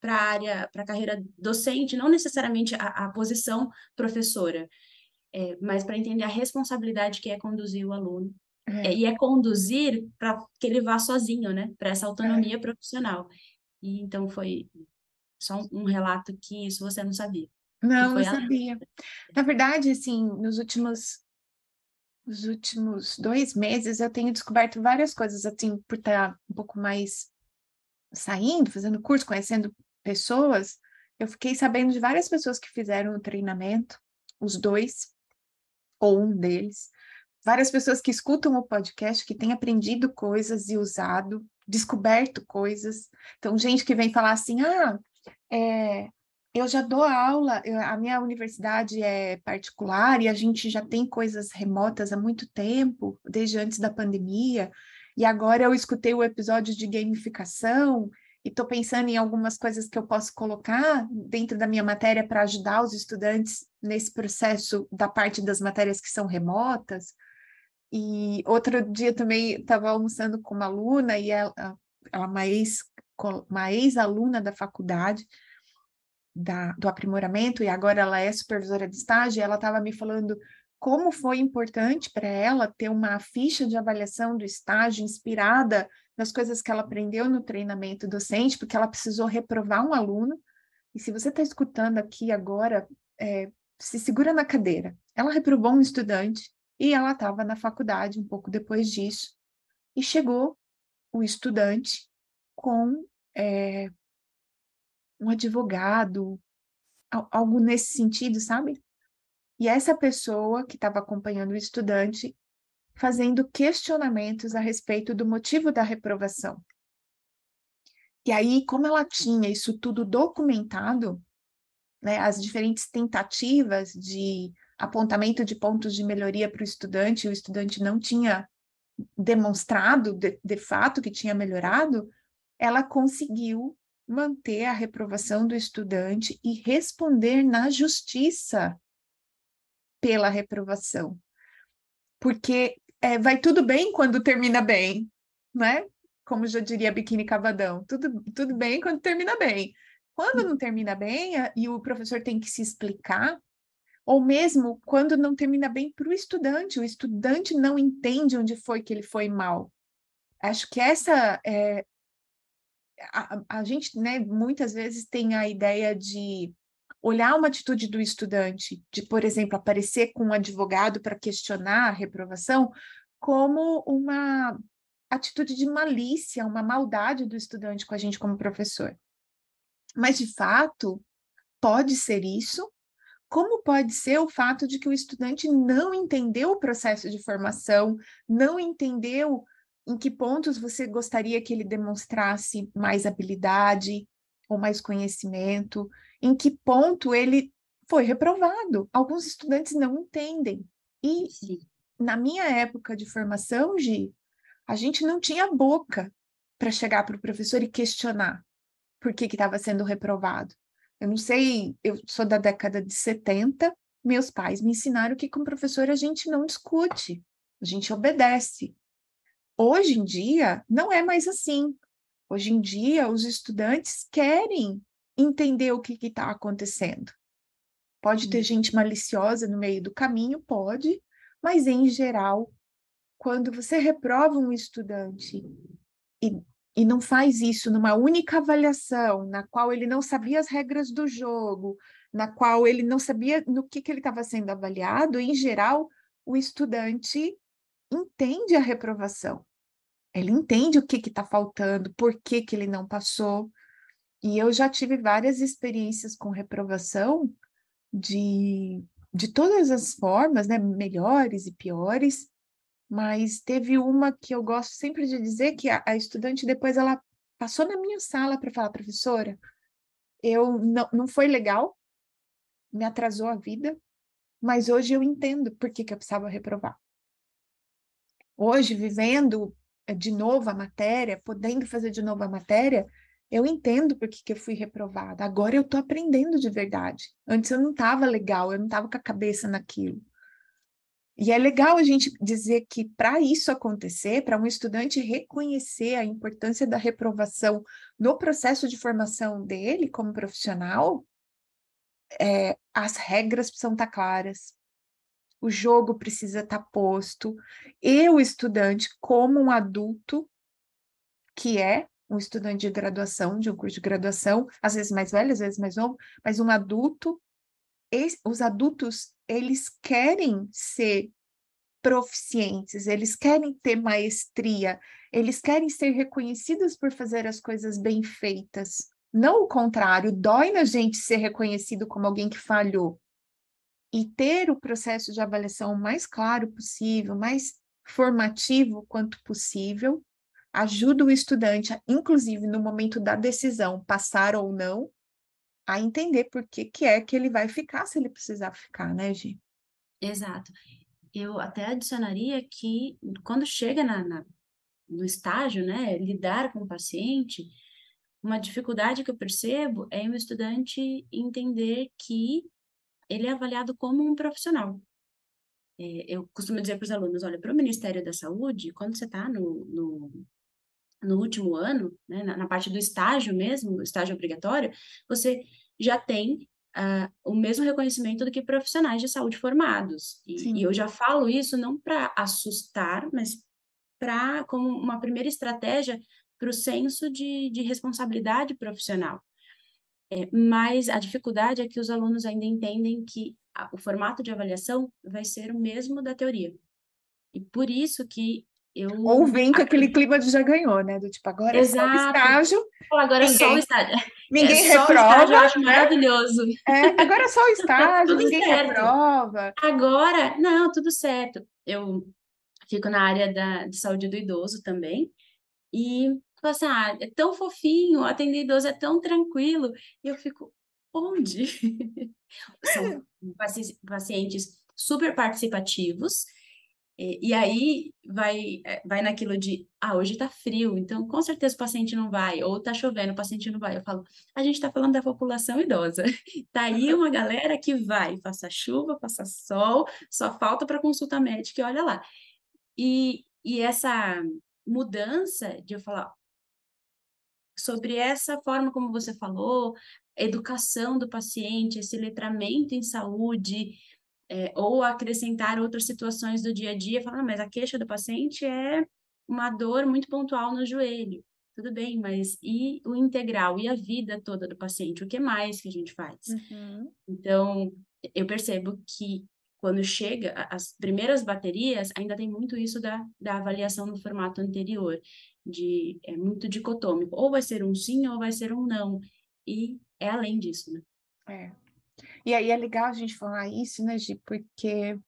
para a área, para a carreira docente, não necessariamente a, a posição professora, é, mas para entender a responsabilidade que é conduzir o aluno é. é. e é conduzir para que ele vá sozinho, né? Para essa autonomia é. profissional. E então foi só um relato que isso você não sabia. Não, não sabia. Na verdade, assim, nos últimos nos últimos dois meses eu tenho descoberto várias coisas, assim, por estar um pouco mais saindo, fazendo curso, conhecendo pessoas, eu fiquei sabendo de várias pessoas que fizeram o treinamento, os dois, ou um deles, várias pessoas que escutam o podcast, que têm aprendido coisas e usado, descoberto coisas. Então, gente que vem falar assim: ah, é, eu já dou aula, eu, a minha universidade é particular e a gente já tem coisas remotas há muito tempo, desde antes da pandemia, e agora eu escutei o episódio de gamificação e estou pensando em algumas coisas que eu posso colocar dentro da minha matéria para ajudar os estudantes nesse processo da parte das matérias que são remotas. E outro dia também estava almoçando com uma aluna, e ela, ela uma ex-aluna ex da faculdade, da, do aprimoramento, e agora ela é supervisora de estágio, e ela estava me falando como foi importante para ela ter uma ficha de avaliação do estágio inspirada das coisas que ela aprendeu no treinamento docente, porque ela precisou reprovar um aluno. E se você está escutando aqui agora, é, se segura na cadeira. Ela reprovou um estudante e ela estava na faculdade um pouco depois disso. E chegou o estudante com é, um advogado, algo nesse sentido, sabe? E essa pessoa que estava acompanhando o estudante fazendo questionamentos a respeito do motivo da reprovação. E aí, como ela tinha isso tudo documentado, né, as diferentes tentativas de apontamento de pontos de melhoria para o estudante, o estudante não tinha demonstrado de, de fato que tinha melhorado, ela conseguiu manter a reprovação do estudante e responder na justiça pela reprovação. Porque é, vai tudo bem quando termina bem, né? Como já diria Biquíni Cavadão, tudo, tudo bem quando termina bem. Quando não termina bem e o professor tem que se explicar, ou mesmo quando não termina bem para o estudante, o estudante não entende onde foi que ele foi mal. Acho que essa é, a, a gente, né, muitas vezes tem a ideia de olhar uma atitude do estudante, de, por exemplo, aparecer com um advogado para questionar a reprovação, como uma atitude de malícia, uma maldade do estudante com a gente como professor. Mas, de fato, pode ser isso, como pode ser o fato de que o estudante não entendeu o processo de formação, não entendeu em que pontos você gostaria que ele demonstrasse mais habilidade ou mais conhecimento, em que ponto ele foi reprovado. Alguns estudantes não entendem. E Sim. na minha época de formação, Gi, a gente não tinha boca para chegar para o professor e questionar por que estava sendo reprovado. Eu não sei, eu sou da década de 70, meus pais me ensinaram que com o professor a gente não discute, a gente obedece. Hoje em dia, não é mais assim. Hoje em dia, os estudantes querem entender o que está acontecendo. Pode ter gente maliciosa no meio do caminho, pode, mas em geral, quando você reprova um estudante e, e não faz isso numa única avaliação, na qual ele não sabia as regras do jogo, na qual ele não sabia no que, que ele estava sendo avaliado, em geral, o estudante entende a reprovação. Ele entende o que está faltando, por que, que ele não passou. E eu já tive várias experiências com reprovação de, de todas as formas, né? Melhores e piores, mas teve uma que eu gosto sempre de dizer que a, a estudante depois ela passou na minha sala para falar, professora, eu não, não foi legal, me atrasou a vida, mas hoje eu entendo por que, que eu precisava reprovar. Hoje, vivendo eh, de novo a matéria, podendo fazer de novo a matéria, eu entendo por que, que eu fui reprovada. Agora eu estou aprendendo de verdade. Antes eu não estava legal, eu não estava com a cabeça naquilo. E é legal a gente dizer que para isso acontecer, para um estudante reconhecer a importância da reprovação no processo de formação dele como profissional, é, as regras precisam estar tá claras, o jogo precisa estar tá posto, e o estudante, como um adulto, que é um estudante de graduação, de um curso de graduação, às vezes mais velho, às vezes mais novo, mas um adulto, os adultos, eles querem ser proficientes, eles querem ter maestria, eles querem ser reconhecidos por fazer as coisas bem feitas. Não o contrário, dói na gente ser reconhecido como alguém que falhou. E ter o processo de avaliação mais claro possível, mais formativo quanto possível, ajuda o estudante, inclusive no momento da decisão, passar ou não, a entender por que, que é que ele vai ficar se ele precisar ficar, né, Gi? Exato. Eu até adicionaria que quando chega na, na, no estágio, né, lidar com o paciente, uma dificuldade que eu percebo é o estudante entender que ele é avaliado como um profissional. É, eu costumo dizer para os alunos, olha, para o Ministério da Saúde, quando você está no, no, no último ano, né, na, na, parte do estágio mesmo, estágio obrigatório, você já tem uh, o mesmo reconhecimento do que profissionais de saúde formados. E, e eu já falo isso não para assustar, mas para como uma primeira estratégia para o senso de, de responsabilidade profissional. É, mas a dificuldade é que os alunos ainda entendem que a, o formato de avaliação vai ser o mesmo da teoria. E por isso que eu... Ou vem com aquele clima de já ganhou, né? Do tipo, agora Exato. é só o estágio. Agora ninguém, é só o estágio. Ninguém é reprova. Estágio, eu acho né? maravilhoso. É, agora é só o estágio, ninguém certo. reprova. Agora, não, tudo certo. Eu fico na área da, de saúde do idoso também. E falo assim, ah, é tão fofinho, atender idoso é tão tranquilo. E eu fico, onde? São pacientes super participativos, e, e, aí vai, é, vai naquilo de, ah, hoje tá frio, então com certeza o paciente não vai, ou tá chovendo, o paciente não vai. Eu falo, a gente tá falando da população idosa. Tá aí uma galera que vai, faça chuva, faça sol, só falta para consulta médica e olha lá. E, e essa mudança de eu falar sobre essa forma como você falou, educação do paciente, esse letramento em saúde, é, ou acrescentar outras situações do dia a dia, falando, ah, mas a queixa do paciente é uma dor muito pontual no joelho. Tudo bem, mas e o integral, e a vida toda do paciente? O que mais que a gente faz? Uhum. Então, eu percebo que quando chega as primeiras baterias, ainda tem muito isso da, da avaliação no formato anterior, de é muito dicotômico, ou vai ser um sim ou vai ser um não, e é além disso, né? É, e aí é legal a gente falar isso, né, Gi, porque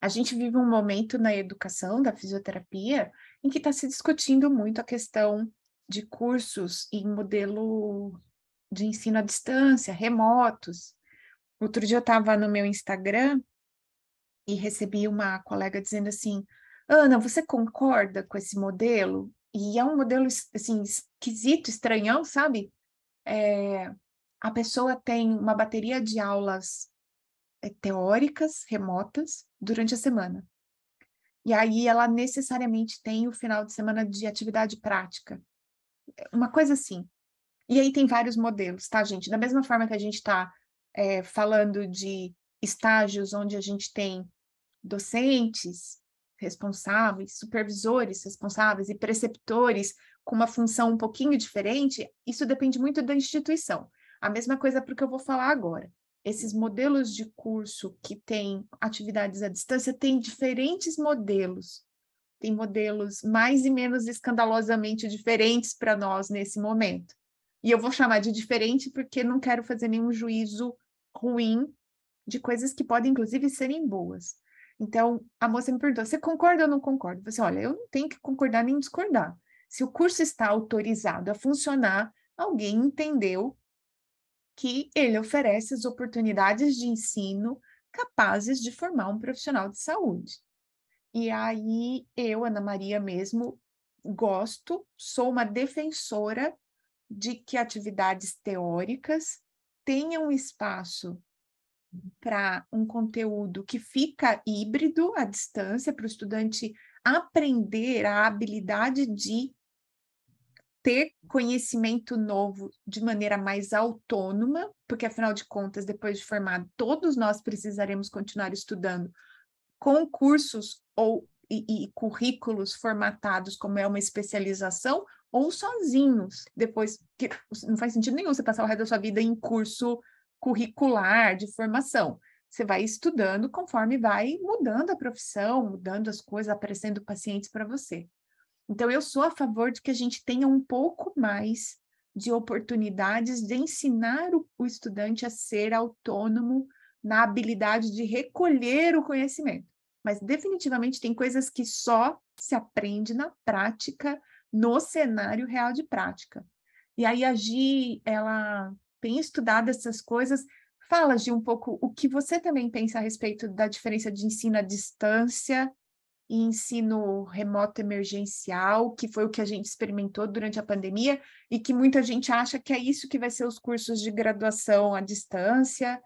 a gente vive um momento na educação da fisioterapia em que está se discutindo muito a questão de cursos em modelo de ensino à distância, remotos. Outro dia eu estava no meu Instagram e recebi uma colega dizendo assim: Ana, você concorda com esse modelo? E é um modelo assim esquisito, estranhão, sabe? É, a pessoa tem uma bateria de aulas é, teóricas, remotas, durante a semana. E aí ela necessariamente tem o final de semana de atividade prática. Uma coisa assim. E aí tem vários modelos, tá, gente? Da mesma forma que a gente está é, falando de estágios onde a gente tem docentes responsáveis, supervisores responsáveis e preceptores com uma função um pouquinho diferente, isso depende muito da instituição. A mesma coisa para o que eu vou falar agora. Esses modelos de curso que têm atividades à distância têm diferentes modelos. Tem modelos mais e menos escandalosamente diferentes para nós nesse momento. E eu vou chamar de diferente porque não quero fazer nenhum juízo ruim de coisas que podem, inclusive, serem boas. Então, a moça me perguntou: você concorda ou não concorda? Eu falei assim, olha, eu não tenho que concordar nem discordar. Se o curso está autorizado a funcionar, alguém entendeu que ele oferece as oportunidades de ensino capazes de formar um profissional de saúde. E aí eu, Ana Maria mesmo, gosto, sou uma defensora de que atividades teóricas tenham espaço para um conteúdo que fica híbrido à distância, para o estudante aprender a habilidade de ter conhecimento novo de maneira mais autônoma, porque afinal de contas, depois de formado, todos nós precisaremos continuar estudando com cursos ou e, e currículos formatados como é uma especialização ou sozinhos, depois que não faz sentido nenhum você passar o resto da sua vida em curso curricular de formação. Você vai estudando conforme vai mudando a profissão, mudando as coisas, aparecendo pacientes para você. Então, eu sou a favor de que a gente tenha um pouco mais de oportunidades de ensinar o, o estudante a ser autônomo na habilidade de recolher o conhecimento. Mas, definitivamente, tem coisas que só se aprende na prática, no cenário real de prática. E aí, a Gi, ela tem estudado essas coisas. Fala, Gi, um pouco o que você também pensa a respeito da diferença de ensino à distância e ensino remoto emergencial, que foi o que a gente experimentou durante a pandemia, e que muita gente acha que é isso que vai ser os cursos de graduação à distância,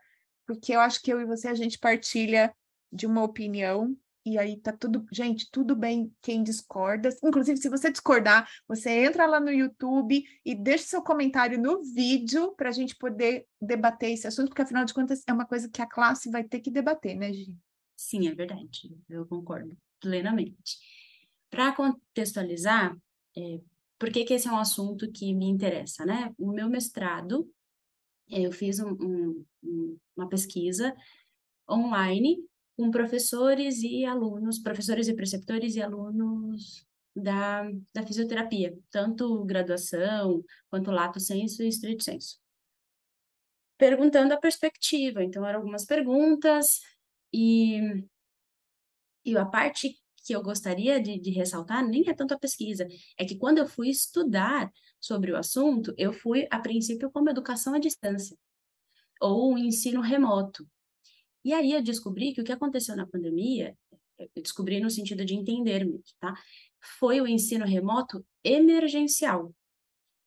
porque eu acho que eu e você a gente partilha de uma opinião e aí tá tudo, gente, tudo bem quem discorda. Inclusive, se você discordar, você entra lá no YouTube e deixa seu comentário no vídeo para a gente poder debater esse assunto, porque afinal de contas é uma coisa que a classe vai ter que debater, né, Gi? Sim, é verdade. Eu concordo plenamente. Para contextualizar, é, por que, que esse é um assunto que me interessa, né? O meu mestrado, eu fiz um, um, uma pesquisa online com professores e alunos, professores e preceptores e alunos da, da fisioterapia, tanto graduação quanto lato senso e estrito senso. Perguntando a perspectiva, então eram algumas perguntas e, e a parte que eu gostaria de, de ressaltar nem é tanto a pesquisa, é que quando eu fui estudar sobre o assunto, eu fui, a princípio, como educação à distância, ou ensino remoto. E aí eu descobri que o que aconteceu na pandemia, eu descobri no sentido de entender mesmo, tá? Foi o ensino remoto emergencial,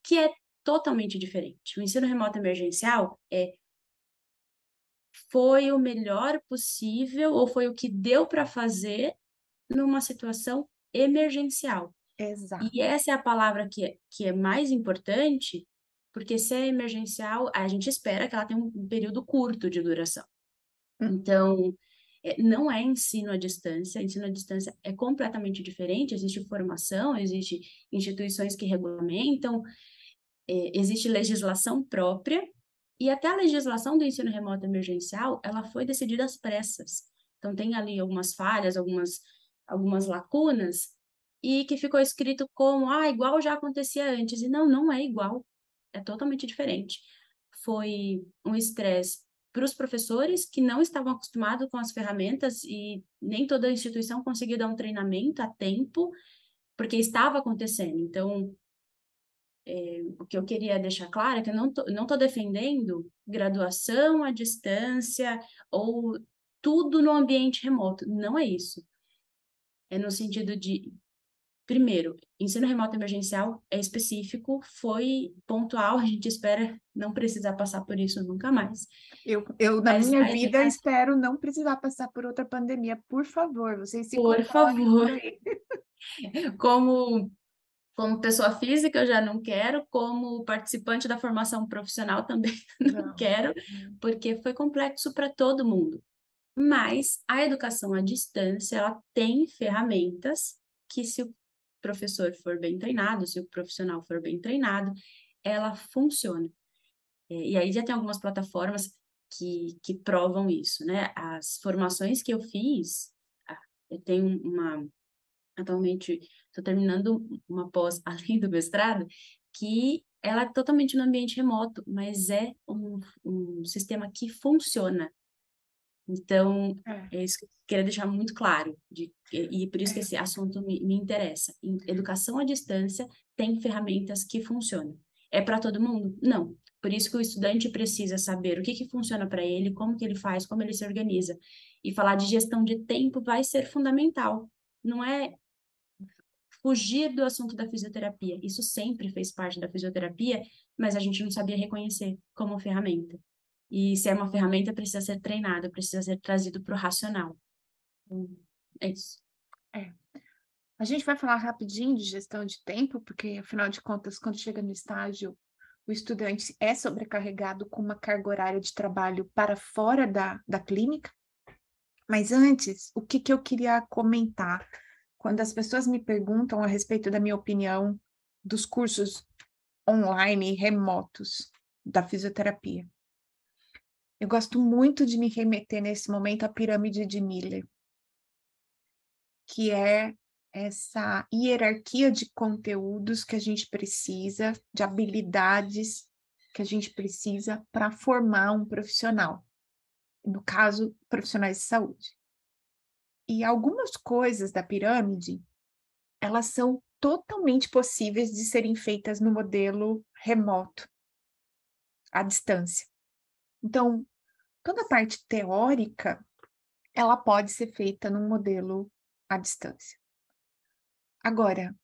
que é totalmente diferente. O ensino remoto emergencial é foi o melhor possível ou foi o que deu para fazer numa situação emergencial. Exato. E essa é a palavra que é, que é mais importante, porque se é emergencial, a gente espera que ela tenha um período curto de duração. Hum. Então, é, não é ensino à distância, ensino à distância é completamente diferente, existe formação, existe instituições que regulamentam, é, existe legislação própria, e até a legislação do ensino remoto emergencial, ela foi decidida às pressas. Então, tem ali algumas falhas, algumas algumas lacunas e que ficou escrito como, ah, igual já acontecia antes. E não, não é igual. É totalmente diferente. Foi um estresse para os professores que não estavam acostumados com as ferramentas e nem toda instituição conseguiu dar um treinamento a tempo, porque estava acontecendo. Então, é, o que eu queria deixar claro é que eu não estou defendendo graduação à distância ou tudo no ambiente remoto. Não é isso é no sentido de, primeiro, ensino remoto emergencial é específico, foi pontual, a gente espera não precisar passar por isso nunca mais. Eu, eu na Mas, minha vida, espero não precisar passar por outra pandemia, por favor, vocês se Por favor. como como pessoa física eu já não quero, como participante da formação profissional também não, não. quero, porque foi complexo para todo mundo. Mas a educação à distância, ela tem ferramentas que se o professor for bem treinado, se o profissional for bem treinado, ela funciona. É, e aí já tem algumas plataformas que, que provam isso, né? As formações que eu fiz, eu tenho uma, atualmente, estou terminando uma pós além do mestrado, que ela é totalmente no ambiente remoto, mas é um, um sistema que funciona. Então, é. é isso que eu queria deixar muito claro, de, e por isso que é. esse assunto me, me interessa. Em educação à distância tem ferramentas que funcionam. É para todo mundo? Não. Por isso que o estudante precisa saber o que, que funciona para ele, como que ele faz, como ele se organiza. E falar de gestão de tempo vai ser fundamental. Não é fugir do assunto da fisioterapia. Isso sempre fez parte da fisioterapia, mas a gente não sabia reconhecer como ferramenta. E se é uma ferramenta, precisa ser treinada, precisa ser trazido para o racional. Então, é isso. É. A gente vai falar rapidinho de gestão de tempo, porque, afinal de contas, quando chega no estágio, o estudante é sobrecarregado com uma carga horária de trabalho para fora da, da clínica. Mas antes, o que, que eu queria comentar? Quando as pessoas me perguntam a respeito da minha opinião dos cursos online remotos da fisioterapia. Eu gosto muito de me remeter nesse momento à pirâmide de Miller, que é essa hierarquia de conteúdos que a gente precisa, de habilidades que a gente precisa para formar um profissional. No caso, profissionais de saúde. E algumas coisas da pirâmide, elas são totalmente possíveis de serem feitas no modelo remoto, à distância. Então, toda a parte teórica, ela pode ser feita num modelo à distância. Agora,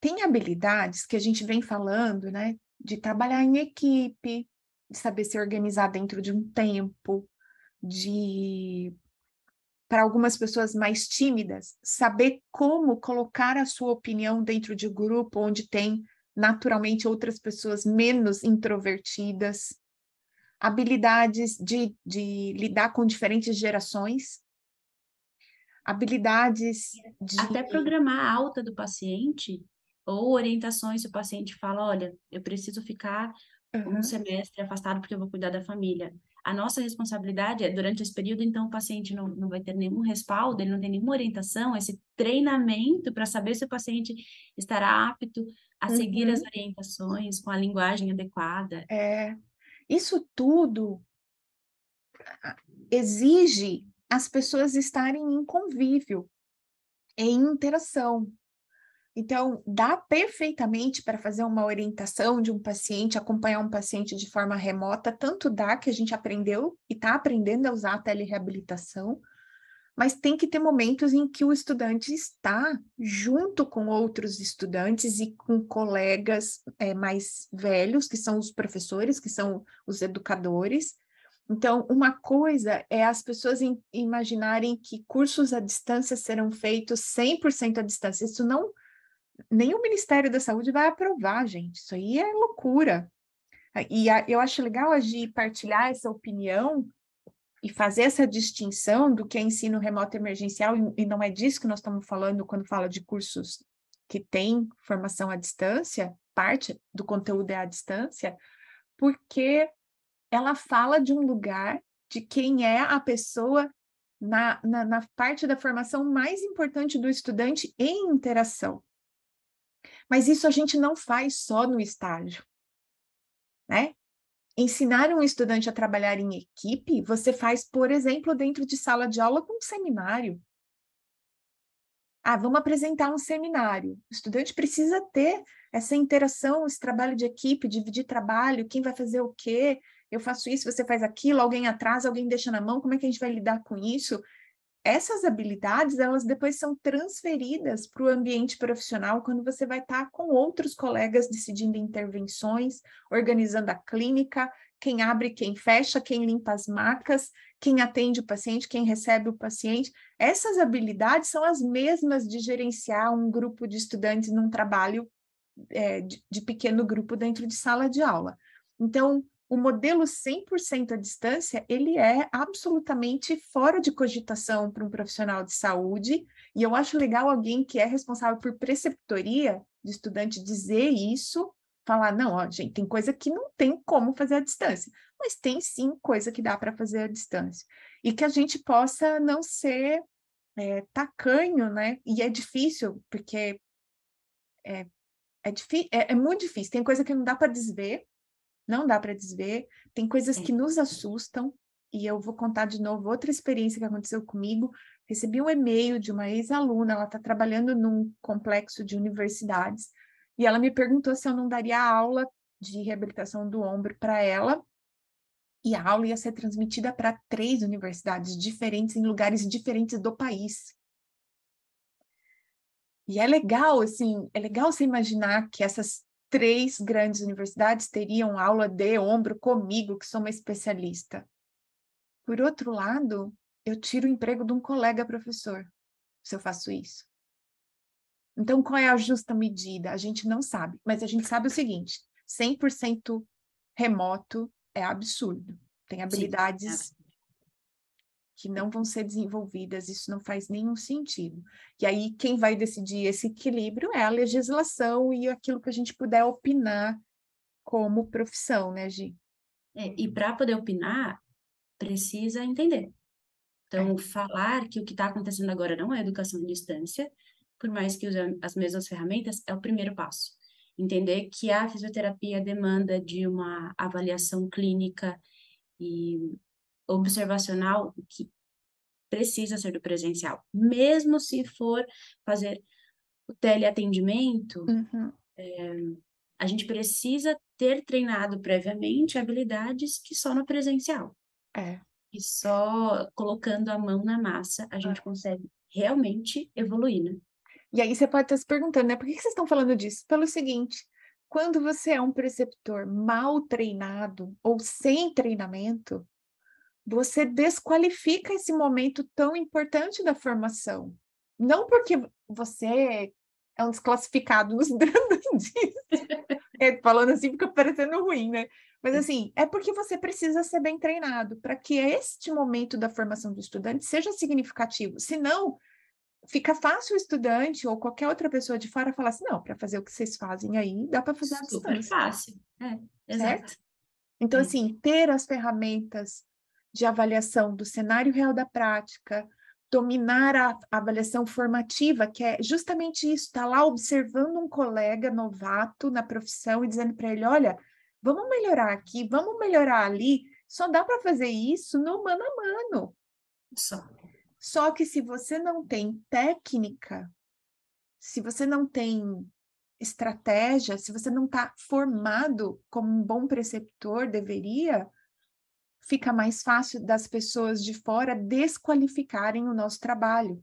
tem habilidades que a gente vem falando, né, de trabalhar em equipe, de saber se organizar dentro de um tempo, de para algumas pessoas mais tímidas, saber como colocar a sua opinião dentro de um grupo onde tem naturalmente outras pessoas menos introvertidas, habilidades de, de lidar com diferentes gerações. habilidades de... Até programar a alta do paciente ou orientações se o paciente fala, olha, eu preciso ficar uhum. um semestre afastado porque eu vou cuidar da família. A nossa responsabilidade é, durante esse período, então, o paciente não, não vai ter nenhum respaldo, ele não tem nenhuma orientação, esse treinamento para saber se o paciente estará apto a uhum. seguir as orientações com a linguagem adequada. É, isso tudo exige as pessoas estarem em convívio, em interação. Então, dá perfeitamente para fazer uma orientação de um paciente, acompanhar um paciente de forma remota, tanto dá que a gente aprendeu e está aprendendo a usar a telereabilitação, mas tem que ter momentos em que o estudante está junto com outros estudantes e com colegas é, mais velhos, que são os professores, que são os educadores. Então, uma coisa é as pessoas imaginarem que cursos à distância serão feitos 100% à distância. Isso não nem o Ministério da Saúde vai aprovar, gente. Isso aí é loucura. E a, eu acho legal a Gi partilhar essa opinião e fazer essa distinção do que é ensino remoto emergencial, e, e não é disso que nós estamos falando quando fala de cursos que têm formação à distância, parte do conteúdo é à distância, porque ela fala de um lugar de quem é a pessoa na, na, na parte da formação mais importante do estudante em interação. Mas isso a gente não faz só no estágio, né? Ensinar um estudante a trabalhar em equipe, você faz, por exemplo, dentro de sala de aula com um seminário. Ah, vamos apresentar um seminário. O estudante precisa ter essa interação, esse trabalho de equipe, dividir trabalho, quem vai fazer o quê? Eu faço isso, você faz aquilo, alguém atrasa, alguém deixa na mão, como é que a gente vai lidar com isso? Essas habilidades elas depois são transferidas para o ambiente profissional quando você vai estar tá com outros colegas decidindo intervenções, organizando a clínica, quem abre, quem fecha, quem limpa as macas, quem atende o paciente, quem recebe o paciente. Essas habilidades são as mesmas de gerenciar um grupo de estudantes num trabalho é, de, de pequeno grupo dentro de sala de aula. Então, o modelo 100% à distância, ele é absolutamente fora de cogitação para um profissional de saúde, e eu acho legal alguém que é responsável por preceptoria de estudante dizer isso, falar, não, ó, gente, tem coisa que não tem como fazer à distância, mas tem sim coisa que dá para fazer à distância. E que a gente possa não ser é, tacanho, né? E é difícil, porque é, é, é, é muito difícil, tem coisa que não dá para desver, não dá para desver. Tem coisas que nos assustam, e eu vou contar de novo outra experiência que aconteceu comigo. Recebi um e-mail de uma ex-aluna, ela está trabalhando num complexo de universidades, e ela me perguntou se eu não daria aula de reabilitação do ombro para ela, e a aula ia ser transmitida para três universidades diferentes, em lugares diferentes do país. E é legal, assim, é legal você imaginar que essas três grandes universidades teriam aula de ombro comigo, que sou uma especialista. Por outro lado, eu tiro o emprego de um colega professor se eu faço isso. Então, qual é a justa medida? A gente não sabe, mas a gente sabe o seguinte: 100% remoto é absurdo. Tem habilidades Sim, é que não vão ser desenvolvidas, isso não faz nenhum sentido. E aí, quem vai decidir esse equilíbrio é a legislação e aquilo que a gente puder opinar como profissão, né, Gi? É, e para poder opinar, precisa entender. Então, é. falar que o que está acontecendo agora não é educação à distância, por mais que use as mesmas ferramentas, é o primeiro passo. Entender que a fisioterapia demanda de uma avaliação clínica e observacional que precisa ser do presencial. Mesmo se for fazer o teleatendimento, uhum. é, a gente precisa ter treinado previamente habilidades que só no presencial. É. E só colocando a mão na massa a gente é. consegue realmente evoluir, né? E aí você pode estar se perguntando, né? Por que vocês estão falando disso? Pelo seguinte, quando você é um preceptor mal treinado ou sem treinamento, você desqualifica esse momento tão importante da formação. Não porque você é um desclassificado nos é, falando assim fica parecendo ruim, né? Mas assim, é porque você precisa ser bem treinado para que este momento da formação do estudante seja significativo. Senão, fica fácil o estudante ou qualquer outra pessoa de fora falar assim, não, para fazer o que vocês fazem aí, dá para fazer Super à distância. fácil, é, exato. Certo? Então, é. assim, ter as ferramentas de avaliação do cenário real da prática, dominar a avaliação formativa, que é justamente isso, estar tá lá observando um colega novato na profissão e dizendo para ele, olha, vamos melhorar aqui, vamos melhorar ali, só dá para fazer isso no mano a mano. Só. Só que se você não tem técnica, se você não tem estratégia, se você não está formado como um bom preceptor deveria, fica mais fácil das pessoas de fora desqualificarem o nosso trabalho.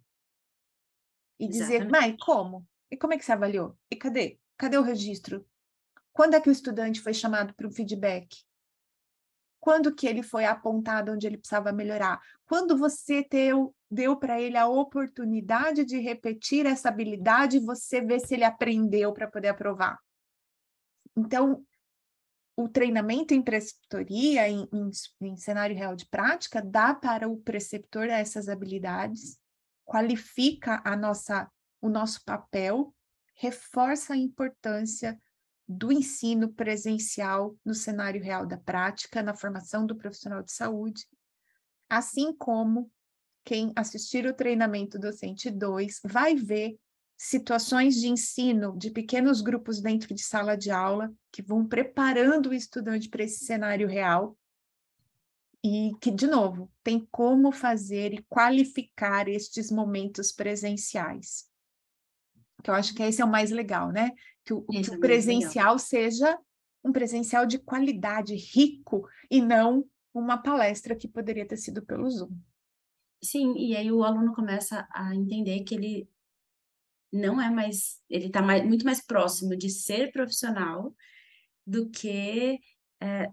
E Exatamente. dizer, mas como? E como é que você avaliou? E cadê? Cadê o registro? Quando é que o estudante foi chamado para o feedback? Quando que ele foi apontado onde ele precisava melhorar? Quando você teu, deu para ele a oportunidade de repetir essa habilidade, você vê se ele aprendeu para poder aprovar. Então, o treinamento em preceptoria, em, em, em, cenário real de prática, dá para o preceptor essas habilidades, qualifica a nossa, o nosso papel, reforça a importância do ensino presencial no cenário real da prática, na formação do profissional de saúde, assim como quem assistir o treinamento docente 2 vai ver situações de ensino de pequenos grupos dentro de sala de aula que vão preparando o estudante para esse cenário real e que, de novo, tem como fazer e qualificar estes momentos presenciais. Que eu acho que esse é o mais legal, né? que o, que o é presencial seja um presencial de qualidade, rico, e não uma palestra que poderia ter sido pelo Zoom. Sim, e aí o aluno começa a entender que ele não é mais, ele está muito mais próximo de ser profissional do que é,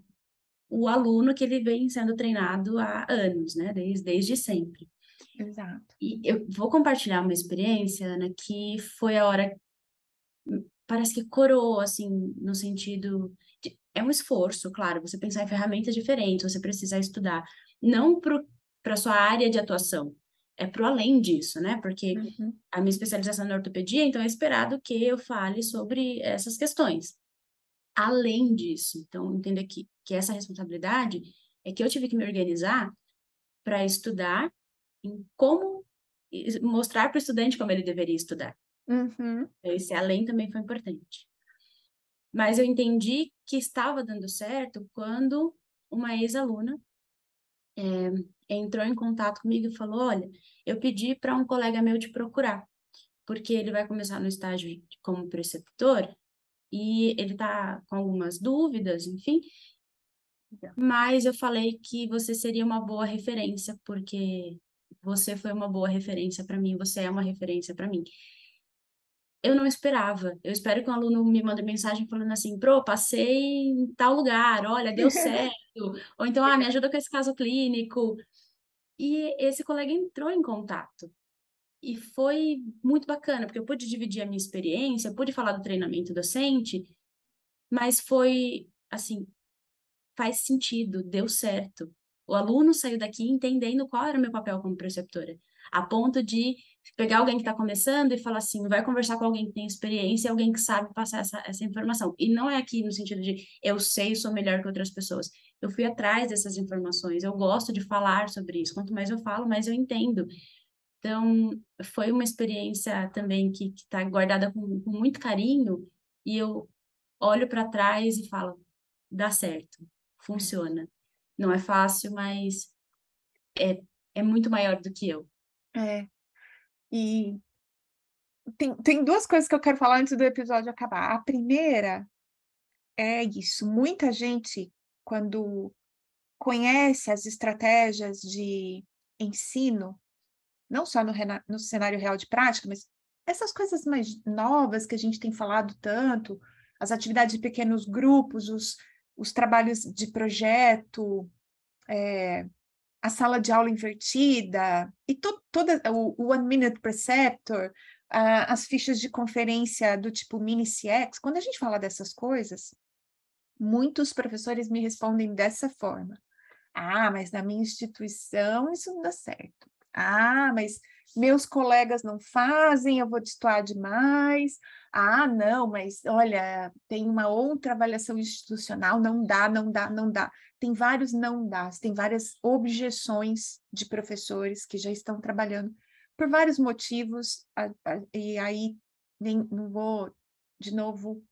o aluno que ele vem sendo treinado há anos, né? Desde, desde sempre. Exato. E eu vou compartilhar uma experiência, Ana, que foi a hora parece que coroou, assim, no sentido. De, é um esforço, claro, você pensar em ferramentas diferentes, você precisa estudar, não para a sua área de atuação, é para além disso, né? Porque uhum. a minha especialização na ortopedia, então é esperado que eu fale sobre essas questões. Além disso, então, entenda que, que essa responsabilidade é que eu tive que me organizar para estudar em como mostrar para o estudante como ele deveria estudar. Uhum. Esse além também foi importante. Mas eu entendi que estava dando certo quando uma ex-aluna é, entrou em contato comigo e falou: Olha, eu pedi para um colega meu te procurar, porque ele vai começar no estágio como preceptor e ele está com algumas dúvidas, enfim. Mas eu falei que você seria uma boa referência, porque você foi uma boa referência para mim, você é uma referência para mim eu não esperava. Eu espero que um aluno me mande mensagem falando assim, pro, passei em tal lugar, olha, deu certo. Ou então, ah, me ajuda com esse caso clínico. E esse colega entrou em contato. E foi muito bacana, porque eu pude dividir a minha experiência, pude falar do treinamento docente, mas foi, assim, faz sentido, deu certo. O aluno saiu daqui entendendo qual era o meu papel como preceptora, a ponto de pegar alguém que está começando e falar assim, vai conversar com alguém que tem experiência, alguém que sabe passar essa, essa informação. E não é aqui no sentido de eu sei, sou melhor que outras pessoas. Eu fui atrás dessas informações, eu gosto de falar sobre isso. Quanto mais eu falo, mais eu entendo. Então, foi uma experiência também que está guardada com, com muito carinho e eu olho para trás e falo, dá certo, funciona. Não é fácil, mas é, é muito maior do que eu. É, e tem, tem duas coisas que eu quero falar antes do episódio acabar. A primeira é isso: muita gente, quando conhece as estratégias de ensino, não só no, no cenário real de prática, mas essas coisas mais novas que a gente tem falado tanto, as atividades de pequenos grupos, os, os trabalhos de projeto, é, a sala de aula invertida e to, toda o, One Minute Preceptor, as fichas de conferência do tipo Mini CX, quando a gente fala dessas coisas, muitos professores me respondem dessa forma. Ah, mas na minha instituição isso não dá certo. Ah, mas meus colegas não fazem, eu vou destoar demais. Ah, não, mas olha, tem uma outra avaliação institucional, não dá, não dá, não dá. Tem vários não dá, tem várias objeções de professores que já estão trabalhando por vários motivos, e aí nem, não vou, de novo,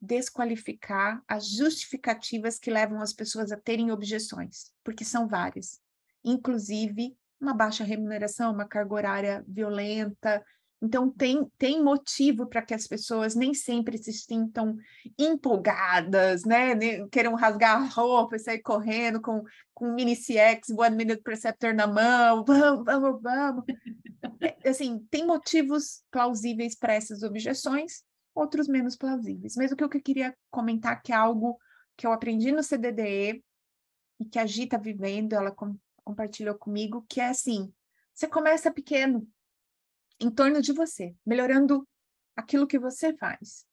desqualificar as justificativas que levam as pessoas a terem objeções, porque são várias, inclusive uma baixa remuneração, uma carga horária violenta. Então, tem, tem motivo para que as pessoas nem sempre se sintam empolgadas, né? Queiram rasgar a roupa e sair correndo com, com mini CX, One Minute Preceptor na mão, vamos, vamos, vamos. É, assim, tem motivos plausíveis para essas objeções, outros menos plausíveis. Mas o que eu queria comentar que é algo que eu aprendi no CDDE e que a Gi está vivendo, ela compartilhou comigo, que é assim: você começa pequeno, em torno de você, melhorando aquilo que você faz.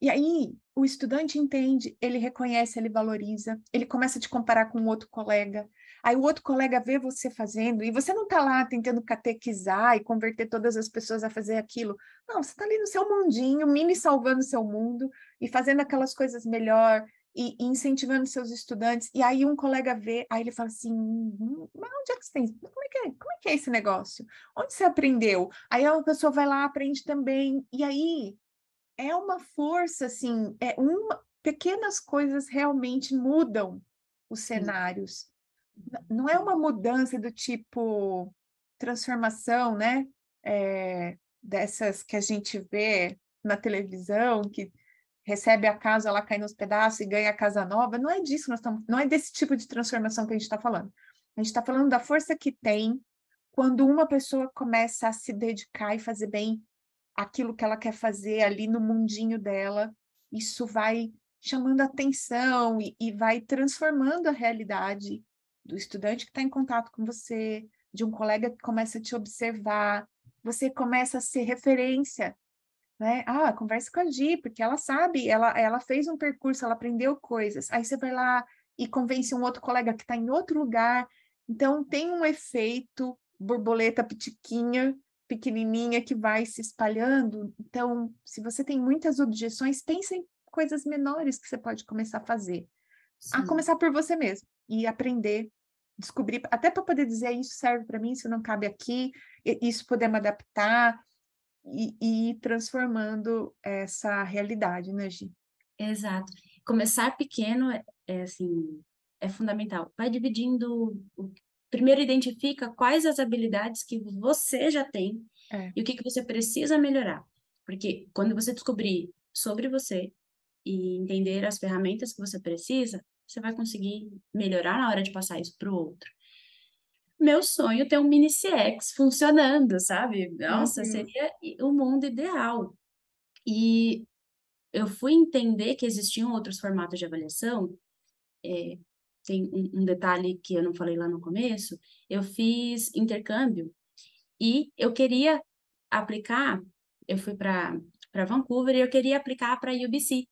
E aí o estudante entende, ele reconhece, ele valoriza, ele começa a te comparar com outro colega. Aí o outro colega vê você fazendo, e você não está lá tentando catequizar e converter todas as pessoas a fazer aquilo. Não, você está ali no seu mundinho, mini salvando o seu mundo e fazendo aquelas coisas melhor, e, incentivando seus estudantes. E aí um colega vê, aí ele fala assim, hum, mas onde é que você tem? Como é que é? Como é que é esse negócio? Onde você aprendeu? Aí a pessoa vai lá, aprende também. E aí é uma força, assim, é uma, pequenas coisas realmente mudam os cenários. Não é uma mudança do tipo transformação, né? É, dessas que a gente vê na televisão, que recebe a casa, ela cai nos pedaços e ganha a casa nova. Não é disso nós estamos, não é desse tipo de transformação que a gente está falando. A gente está falando da força que tem quando uma pessoa começa a se dedicar e fazer bem aquilo que ela quer fazer ali no mundinho dela. Isso vai chamando atenção e, e vai transformando a realidade do estudante que está em contato com você, de um colega que começa a te observar, você começa a ser referência né? Ah, converse com a Gi, porque ela sabe, ela, ela fez um percurso, ela aprendeu coisas. Aí você vai lá e convence um outro colega que está em outro lugar. Então, tem um efeito borboleta pitiquinha, pequenininha, que vai se espalhando. Então, se você tem muitas objeções, pense em coisas menores que você pode começar a fazer. Sim. A começar por você mesmo e aprender, descobrir, até para poder dizer isso serve para mim, isso não cabe aqui, isso podemos adaptar e, e ir transformando essa realidade, né, Gi? Exato. Começar pequeno é, é assim, é fundamental. Vai dividindo. Primeiro identifica quais as habilidades que você já tem é. e o que, que você precisa melhorar. Porque quando você descobrir sobre você e entender as ferramentas que você precisa, você vai conseguir melhorar na hora de passar isso para o outro meu sonho ter um mini CX funcionando, sabe? Nossa, uhum. seria o mundo ideal. E eu fui entender que existiam outros formatos de avaliação. É, tem um, um, detalhe que eu não falei lá no começo. Eu fiz intercâmbio e eu queria aplicar. Eu fui para para Vancouver e eu queria aplicar para a UBC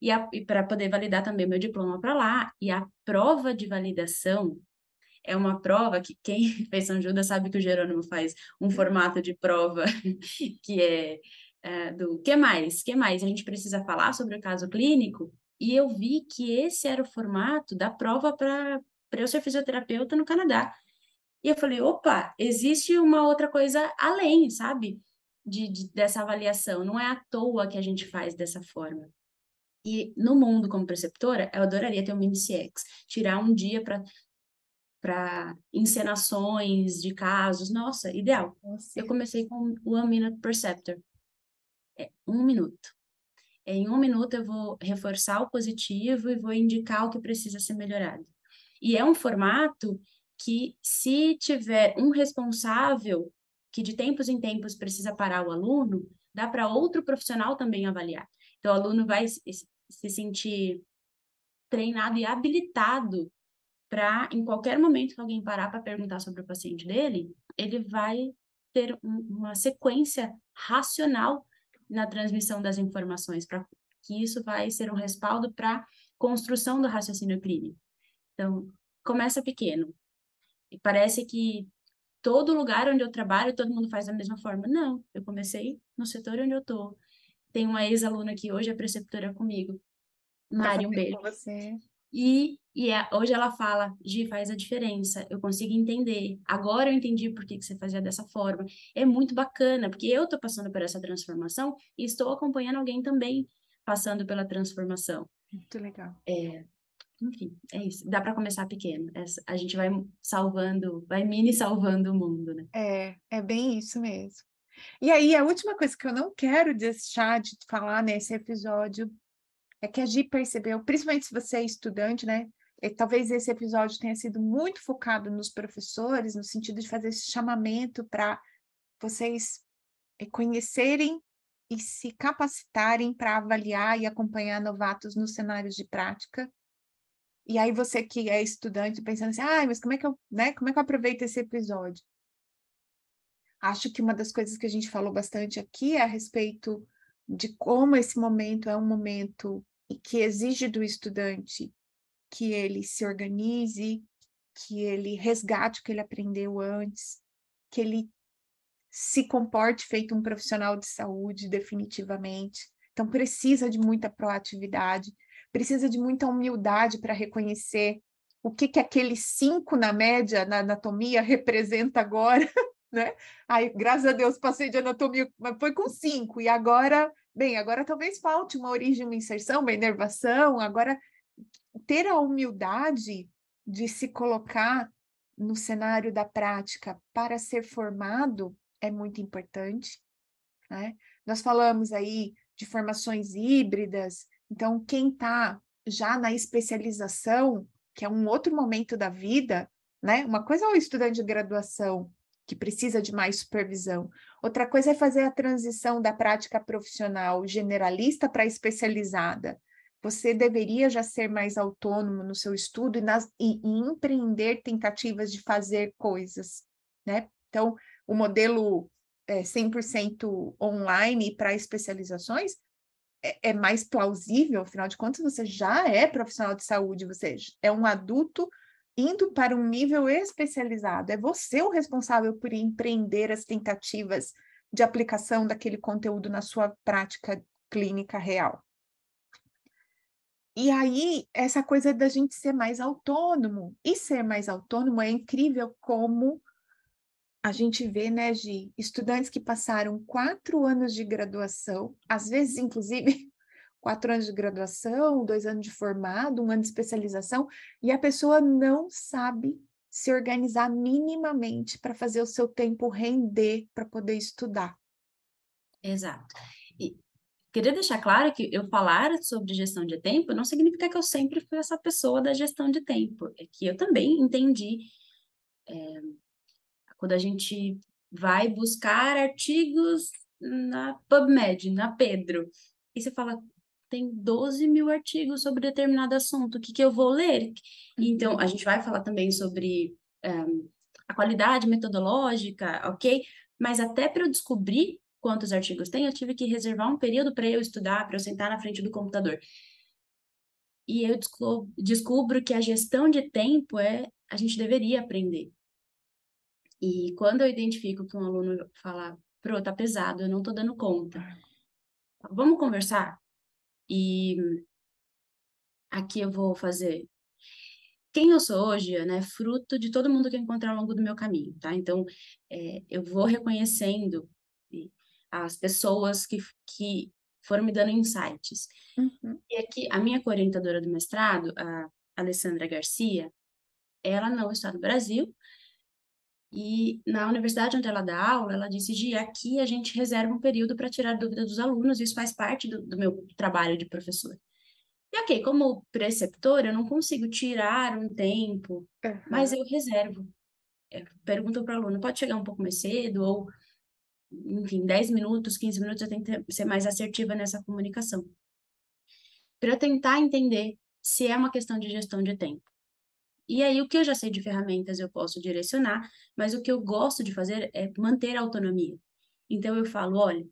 e, e para poder validar também meu diploma para lá. E a prova de validação é uma prova que quem fez São Judas sabe que o Jerônimo faz um formato de prova que é, é do que mais? que mais? A gente precisa falar sobre o caso clínico e eu vi que esse era o formato da prova para eu ser fisioterapeuta no Canadá. E eu falei, opa, existe uma outra coisa além, sabe? De, de, dessa avaliação. Não é à toa que a gente faz dessa forma. E no mundo como preceptora, eu adoraria ter um mini CX, tirar um dia para para encenações de casos. Nossa, ideal. Nossa. Eu comecei com o One Minute Perceptor. É um minuto. Em um minuto eu vou reforçar o positivo e vou indicar o que precisa ser melhorado. E é um formato que, se tiver um responsável que de tempos em tempos precisa parar o aluno, dá para outro profissional também avaliar. Então, o aluno vai se sentir treinado e habilitado para, em qualquer momento que alguém parar para perguntar sobre o paciente dele, ele vai ter um, uma sequência racional na transmissão das informações, para que isso vai ser um respaldo para construção do raciocínio clínico. Então, começa pequeno. E parece que todo lugar onde eu trabalho, todo mundo faz da mesma forma. Não, eu comecei no setor onde eu tô. Tem uma ex-aluna que hoje é preceptora comigo. Mari, um beijo. Você. E, e é, hoje ela fala, Gi, faz a diferença, eu consigo entender. Agora eu entendi por que, que você fazia dessa forma. É muito bacana, porque eu estou passando por essa transformação e estou acompanhando alguém também passando pela transformação. Muito legal. É, enfim, é isso. Dá para começar pequeno. a gente vai salvando, vai mini salvando o mundo, né? É, é bem isso mesmo. E aí, a última coisa que eu não quero deixar de falar nesse episódio é que a Gi percebeu, principalmente se você é estudante, né? E talvez esse episódio tenha sido muito focado nos professores, no sentido de fazer esse chamamento para vocês eh, conhecerem e se capacitarem para avaliar e acompanhar novatos nos cenários de prática. E aí você que é estudante pensando assim, ah, mas como é que eu, né, como é que eu aproveito esse episódio? Acho que uma das coisas que a gente falou bastante aqui é a respeito de como esse momento é um momento que exige do estudante que ele se organize, que ele resgate o que ele aprendeu antes, que ele se comporte feito um profissional de saúde, definitivamente. Então, precisa de muita proatividade, precisa de muita humildade para reconhecer o que, que aquele cinco na média na anatomia representa agora, né? Aí, graças a Deus, passei de anatomia, mas foi com cinco, e agora, bem, agora talvez falte uma origem, uma inserção, uma inervação, agora ter a humildade de se colocar no cenário da prática para ser formado é muito importante. Né? Nós falamos aí de formações híbridas, então quem está já na especialização, que é um outro momento da vida, né? Uma coisa é o estudante de graduação, que precisa de mais supervisão. Outra coisa é fazer a transição da prática profissional generalista para especializada. Você deveria já ser mais autônomo no seu estudo e, nas, e, e empreender tentativas de fazer coisas, né? Então, o modelo é, 100% online para especializações é, é, mais plausível, afinal de contas, você já é profissional de saúde, você é um adulto indo para um nível especializado. É você o responsável por empreender as tentativas de aplicação daquele conteúdo na sua prática clínica real. E aí, essa coisa da gente ser mais autônomo. E ser mais autônomo é incrível como a gente vê, né, de estudantes que passaram quatro anos de graduação, às vezes, inclusive, quatro anos de graduação, dois anos de formado, um ano de especialização, e a pessoa não sabe se organizar minimamente para fazer o seu tempo render para poder estudar. Exato. Queria deixar claro que eu falar sobre gestão de tempo não significa que eu sempre fui essa pessoa da gestão de tempo, é que eu também entendi é, quando a gente vai buscar artigos na PubMed, na Pedro, e você fala, tem 12 mil artigos sobre determinado assunto, o que, que eu vou ler? Então, a gente vai falar também sobre um, a qualidade metodológica, ok? Mas até para eu descobrir quantos artigos tem, eu tive que reservar um período para eu estudar, para eu sentar na frente do computador. E eu descubro que a gestão de tempo é a gente deveria aprender. E quando eu identifico que um aluno fala, pro, tá pesado, eu não tô dando conta. Vamos conversar? E aqui eu vou fazer. Quem eu sou hoje, né, fruto de todo mundo que eu encontrar ao longo do meu caminho, tá? Então, é, eu vou reconhecendo as pessoas que, que foram me dando insights. Uhum. E aqui, a minha orientadora do mestrado, a Alessandra Garcia, ela não está no Brasil, e na universidade onde ela dá aula, ela disse: Gi, aqui a gente reserva um período para tirar dúvida dos alunos, isso faz parte do, do meu trabalho de professor. E ok, como preceptor, eu não consigo tirar um tempo, uhum. mas eu reservo. Eu pergunto para o aluno: pode chegar um pouco mais cedo? Ou, enfim, 10 minutos, 15 minutos, eu tenho que ser mais assertiva nessa comunicação. Para tentar entender se é uma questão de gestão de tempo. E aí, o que eu já sei de ferramentas eu posso direcionar, mas o que eu gosto de fazer é manter a autonomia. Então, eu falo: olha,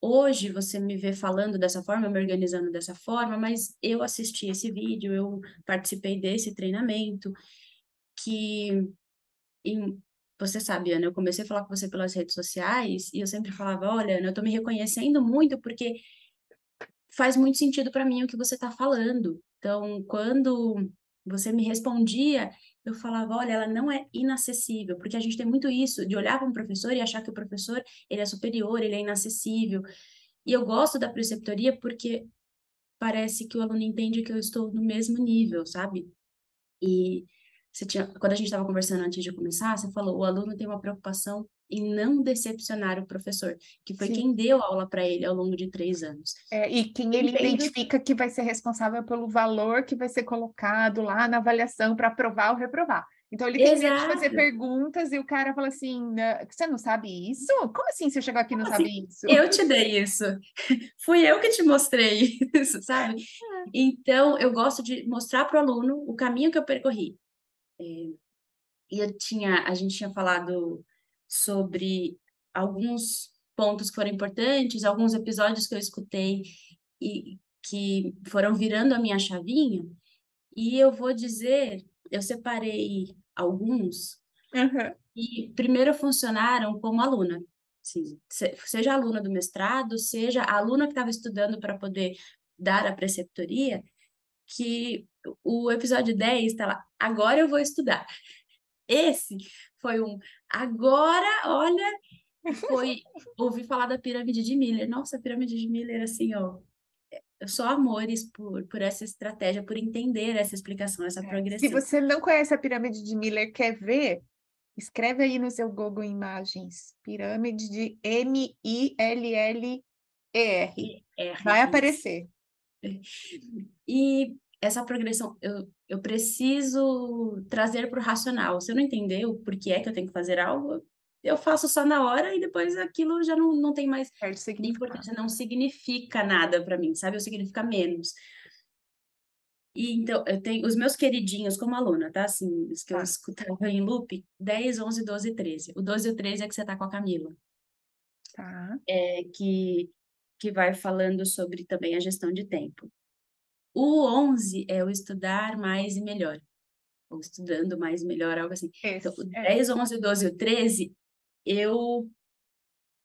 hoje você me vê falando dessa forma, me organizando dessa forma, mas eu assisti esse vídeo, eu participei desse treinamento, que em, você sabe, Ana, eu comecei a falar com você pelas redes sociais e eu sempre falava, olha, Ana, eu tô me reconhecendo muito porque faz muito sentido para mim o que você está falando. Então, quando você me respondia, eu falava, olha, ela não é inacessível, porque a gente tem muito isso de olhar para um professor e achar que o professor ele é superior, ele é inacessível. E eu gosto da preceptoria porque parece que o aluno entende que eu estou no mesmo nível, sabe? E você tinha, quando a gente estava conversando antes de começar, você falou, o aluno tem uma preocupação em não decepcionar o professor, que foi Sim. quem deu aula para ele ao longo de três anos. É, e quem ele Entendo... identifica que vai ser responsável pelo valor que vai ser colocado lá na avaliação para aprovar ou reprovar. Então ele tem de fazer perguntas e o cara fala assim: você não sabe isso? Como assim você chegou aqui e não Como sabe assim? isso? Eu te dei isso. Fui eu que te mostrei isso, sabe? É. Então eu gosto de mostrar para o aluno o caminho que eu percorri. É, e eu tinha, a gente tinha falado sobre alguns pontos que foram importantes, alguns episódios que eu escutei e que foram virando a minha chavinha. E eu vou dizer, eu separei alguns uhum. e primeiro funcionaram como aluna. Assim, seja aluna do mestrado, seja aluna que estava estudando para poder dar a preceptoria, que o episódio 10 está lá, agora eu vou estudar. Esse foi um agora, olha, foi ouvir falar da pirâmide de Miller. Nossa, a pirâmide de Miller, assim, ó, só amores por, por essa estratégia, por entender essa explicação, essa é, progressão. Se você não conhece a pirâmide de Miller, quer ver? Escreve aí no seu Google Imagens, pirâmide de M-I-L-L-E-R. Vai aparecer. E essa progressão, eu, eu preciso trazer para o racional. Se eu não entender o porquê é que eu tenho que fazer algo, eu faço só na hora e depois aquilo já não, não tem mais importância, não significa nada para mim, sabe? Ou significa menos. E então, eu tenho os meus queridinhos como aluna, tá? Assim, os que tá. eu escutava em loop, 10, 11, 12 13. O 12 e o 13 é que você tá com a Camila. Tá. É, que, que vai falando sobre também a gestão de tempo. O 11 é o estudar mais e melhor. Ou estudando mais e melhor, algo assim. Esse, então, o 10, é. 11, 12 e o 13, eu,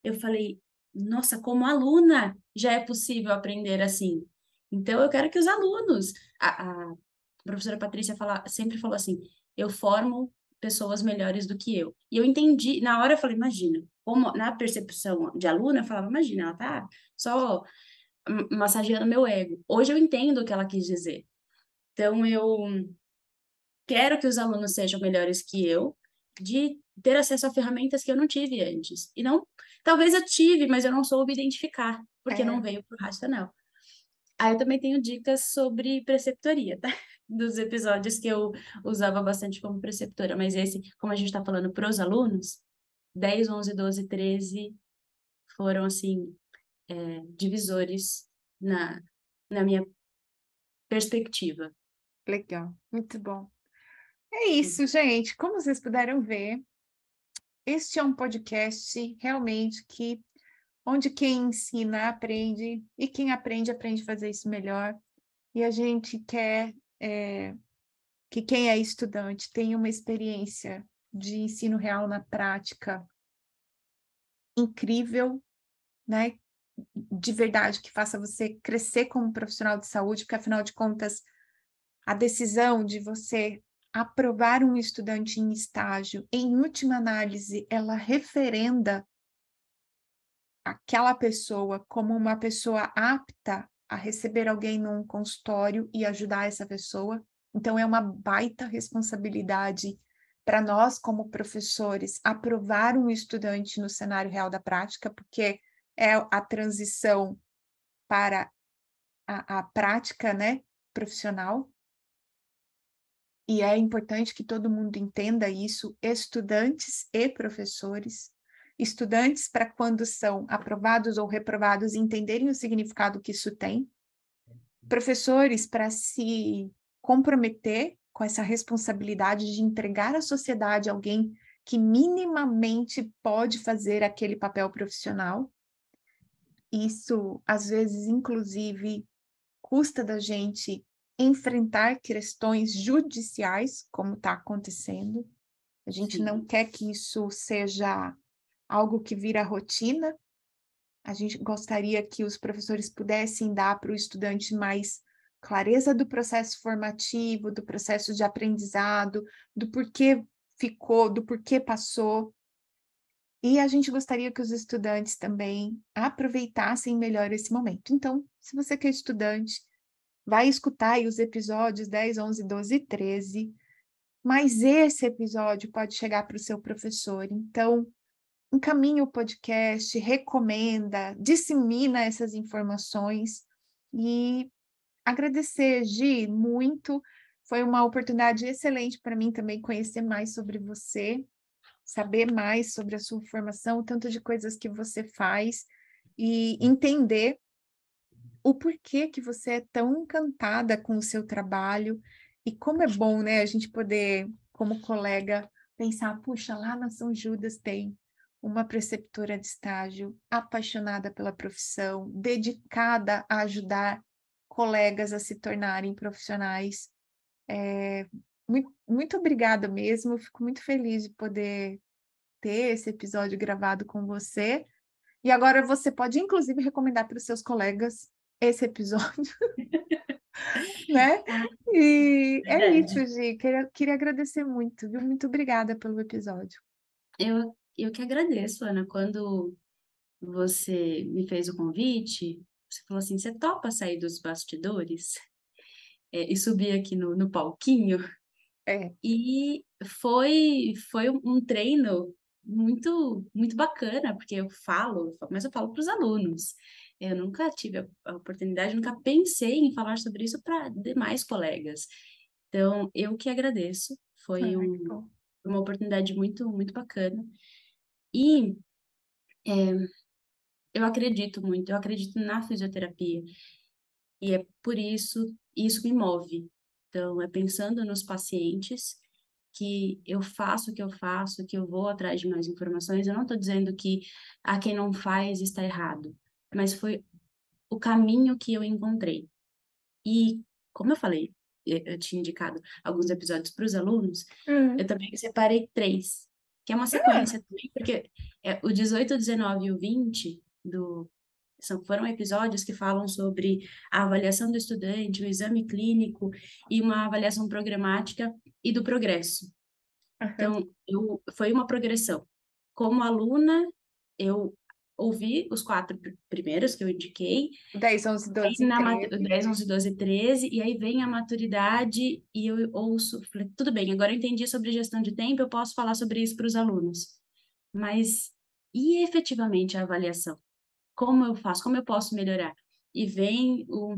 eu falei, nossa, como aluna já é possível aprender assim. Então, eu quero que os alunos... A, a professora Patrícia fala, sempre falou assim, eu formo pessoas melhores do que eu. E eu entendi, na hora eu falei, imagina, como na percepção de aluna, eu falava, imagina, ela tá só massageando meu ego. Hoje eu entendo o que ela quis dizer. Então, eu quero que os alunos sejam melhores que eu, de ter acesso a ferramentas que eu não tive antes. E não, talvez eu tive, mas eu não soube identificar, porque é. não veio para o racional. Aí eu também tenho dicas sobre preceptoria, tá? Dos episódios que eu usava bastante como preceptora, mas esse, como a gente está falando para os alunos, 10, 11, 12, 13 foram, assim, é, divisores na, na minha perspectiva. Legal, muito bom. É isso, gente. Como vocês puderam ver, este é um podcast realmente que onde quem ensina aprende e quem aprende aprende a fazer isso melhor. E a gente quer é, que quem é estudante tenha uma experiência de ensino real na prática incrível, né? De verdade que faça você crescer como profissional de saúde, porque afinal de contas, a decisão de você aprovar um estudante em estágio, em última análise, ela referenda aquela pessoa como uma pessoa apta a receber alguém num consultório e ajudar essa pessoa. Então, é uma baita responsabilidade para nós, como professores, aprovar um estudante no cenário real da prática, porque é a transição para a, a prática né, profissional. E é importante que todo mundo entenda isso, estudantes e professores. Estudantes, para quando são aprovados ou reprovados, entenderem o significado que isso tem. Professores, para se comprometer com essa responsabilidade de entregar à sociedade alguém que minimamente pode fazer aquele papel profissional. Isso, às vezes, inclusive, custa da gente enfrentar questões judiciais, como está acontecendo. A gente Sim. não quer que isso seja algo que vira rotina. A gente gostaria que os professores pudessem dar para o estudante mais clareza do processo formativo, do processo de aprendizado, do porquê ficou, do porquê passou. E a gente gostaria que os estudantes também aproveitassem melhor esse momento. Então, se você que é estudante, vai escutar os episódios 10, 11, 12 e 13, mas esse episódio pode chegar para o seu professor. Então, encaminha o podcast, recomenda, dissemina essas informações e agradecer, Gi, muito. Foi uma oportunidade excelente para mim também conhecer mais sobre você, saber mais sobre a sua formação, o tanto de coisas que você faz e entender o porquê que você é tão encantada com o seu trabalho e como é bom, né, a gente poder, como colega, pensar, puxa, lá na São Judas tem uma preceptora de estágio apaixonada pela profissão, dedicada a ajudar colegas a se tornarem profissionais. É, muito, muito obrigada mesmo, fico muito feliz de poder ter esse episódio gravado com você. E agora você pode, inclusive, recomendar para os seus colegas esse episódio. né? E é isso, Gi. Queria, queria agradecer muito, viu? Muito obrigada pelo episódio. Eu, eu que agradeço, Ana. Quando você me fez o convite, você falou assim: você topa sair dos bastidores é, e subir aqui no, no palquinho? É. E foi, foi um treino muito, muito bacana, porque eu falo, mas eu falo para os alunos. Eu nunca tive a oportunidade, nunca pensei em falar sobre isso para demais colegas. Então, eu que agradeço. Foi um, uma oportunidade muito, muito bacana. E é, eu acredito muito, eu acredito na fisioterapia. E é por isso, isso me move. Então, é pensando nos pacientes que eu faço o que eu faço, que eu vou atrás de mais informações. Eu não estou dizendo que a quem não faz está errado mas foi o caminho que eu encontrei. E, como eu falei, eu tinha indicado alguns episódios para os alunos, uhum. eu também separei três, que é uma sequência uhum. também, porque é, o 18, o 19 e o 20 do, são, foram episódios que falam sobre a avaliação do estudante, o exame clínico e uma avaliação programática e do progresso. Uhum. Então, eu, foi uma progressão. Como aluna, eu ouvi os quatro primeiros que eu indiquei. 10, 11, 12, na 13. 10, 11, 12, 13, e aí vem a maturidade e eu ouço, falei, tudo bem, agora eu entendi sobre gestão de tempo, eu posso falar sobre isso para os alunos. Mas e efetivamente a avaliação? Como eu faço? Como eu posso melhorar? E vem o,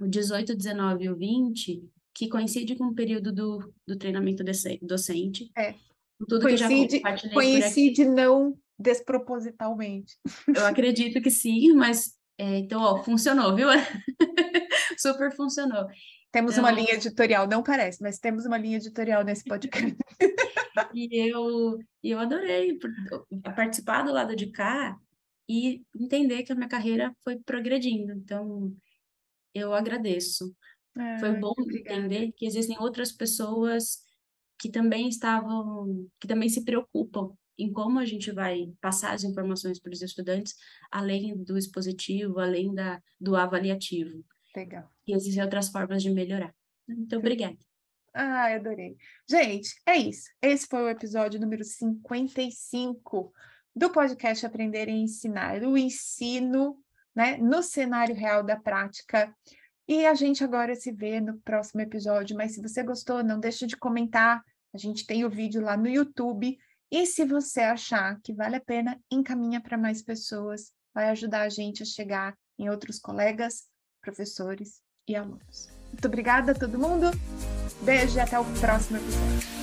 o 18, 19 e o 20, que coincide com o período do, do treinamento docente. É. Tudo coincide, que já coincide não despropositalmente. Eu acredito que sim, mas é, então, ó, funcionou, viu? Super funcionou. Temos então, uma linha editorial, não parece, mas temos uma linha editorial nesse podcast. e eu, eu adorei participar do lado de cá e entender que a minha carreira foi progredindo. Então, eu agradeço. É, foi bom entender que existem outras pessoas que também estavam, que também se preocupam em como a gente vai passar as informações para os estudantes, além do expositivo, além da, do avaliativo. Legal. E existem outras formas de melhorar. Então, obrigada. Ah, adorei. Gente, é isso. Esse foi o episódio número 55 do podcast Aprender e Ensinar, o ensino né, no cenário real da prática. E a gente agora se vê no próximo episódio. Mas se você gostou, não deixe de comentar. A gente tem o vídeo lá no YouTube e se você achar que vale a pena, encaminha para mais pessoas, vai ajudar a gente a chegar em outros colegas, professores e alunos. Muito obrigada a todo mundo. Beijo e até o próximo episódio.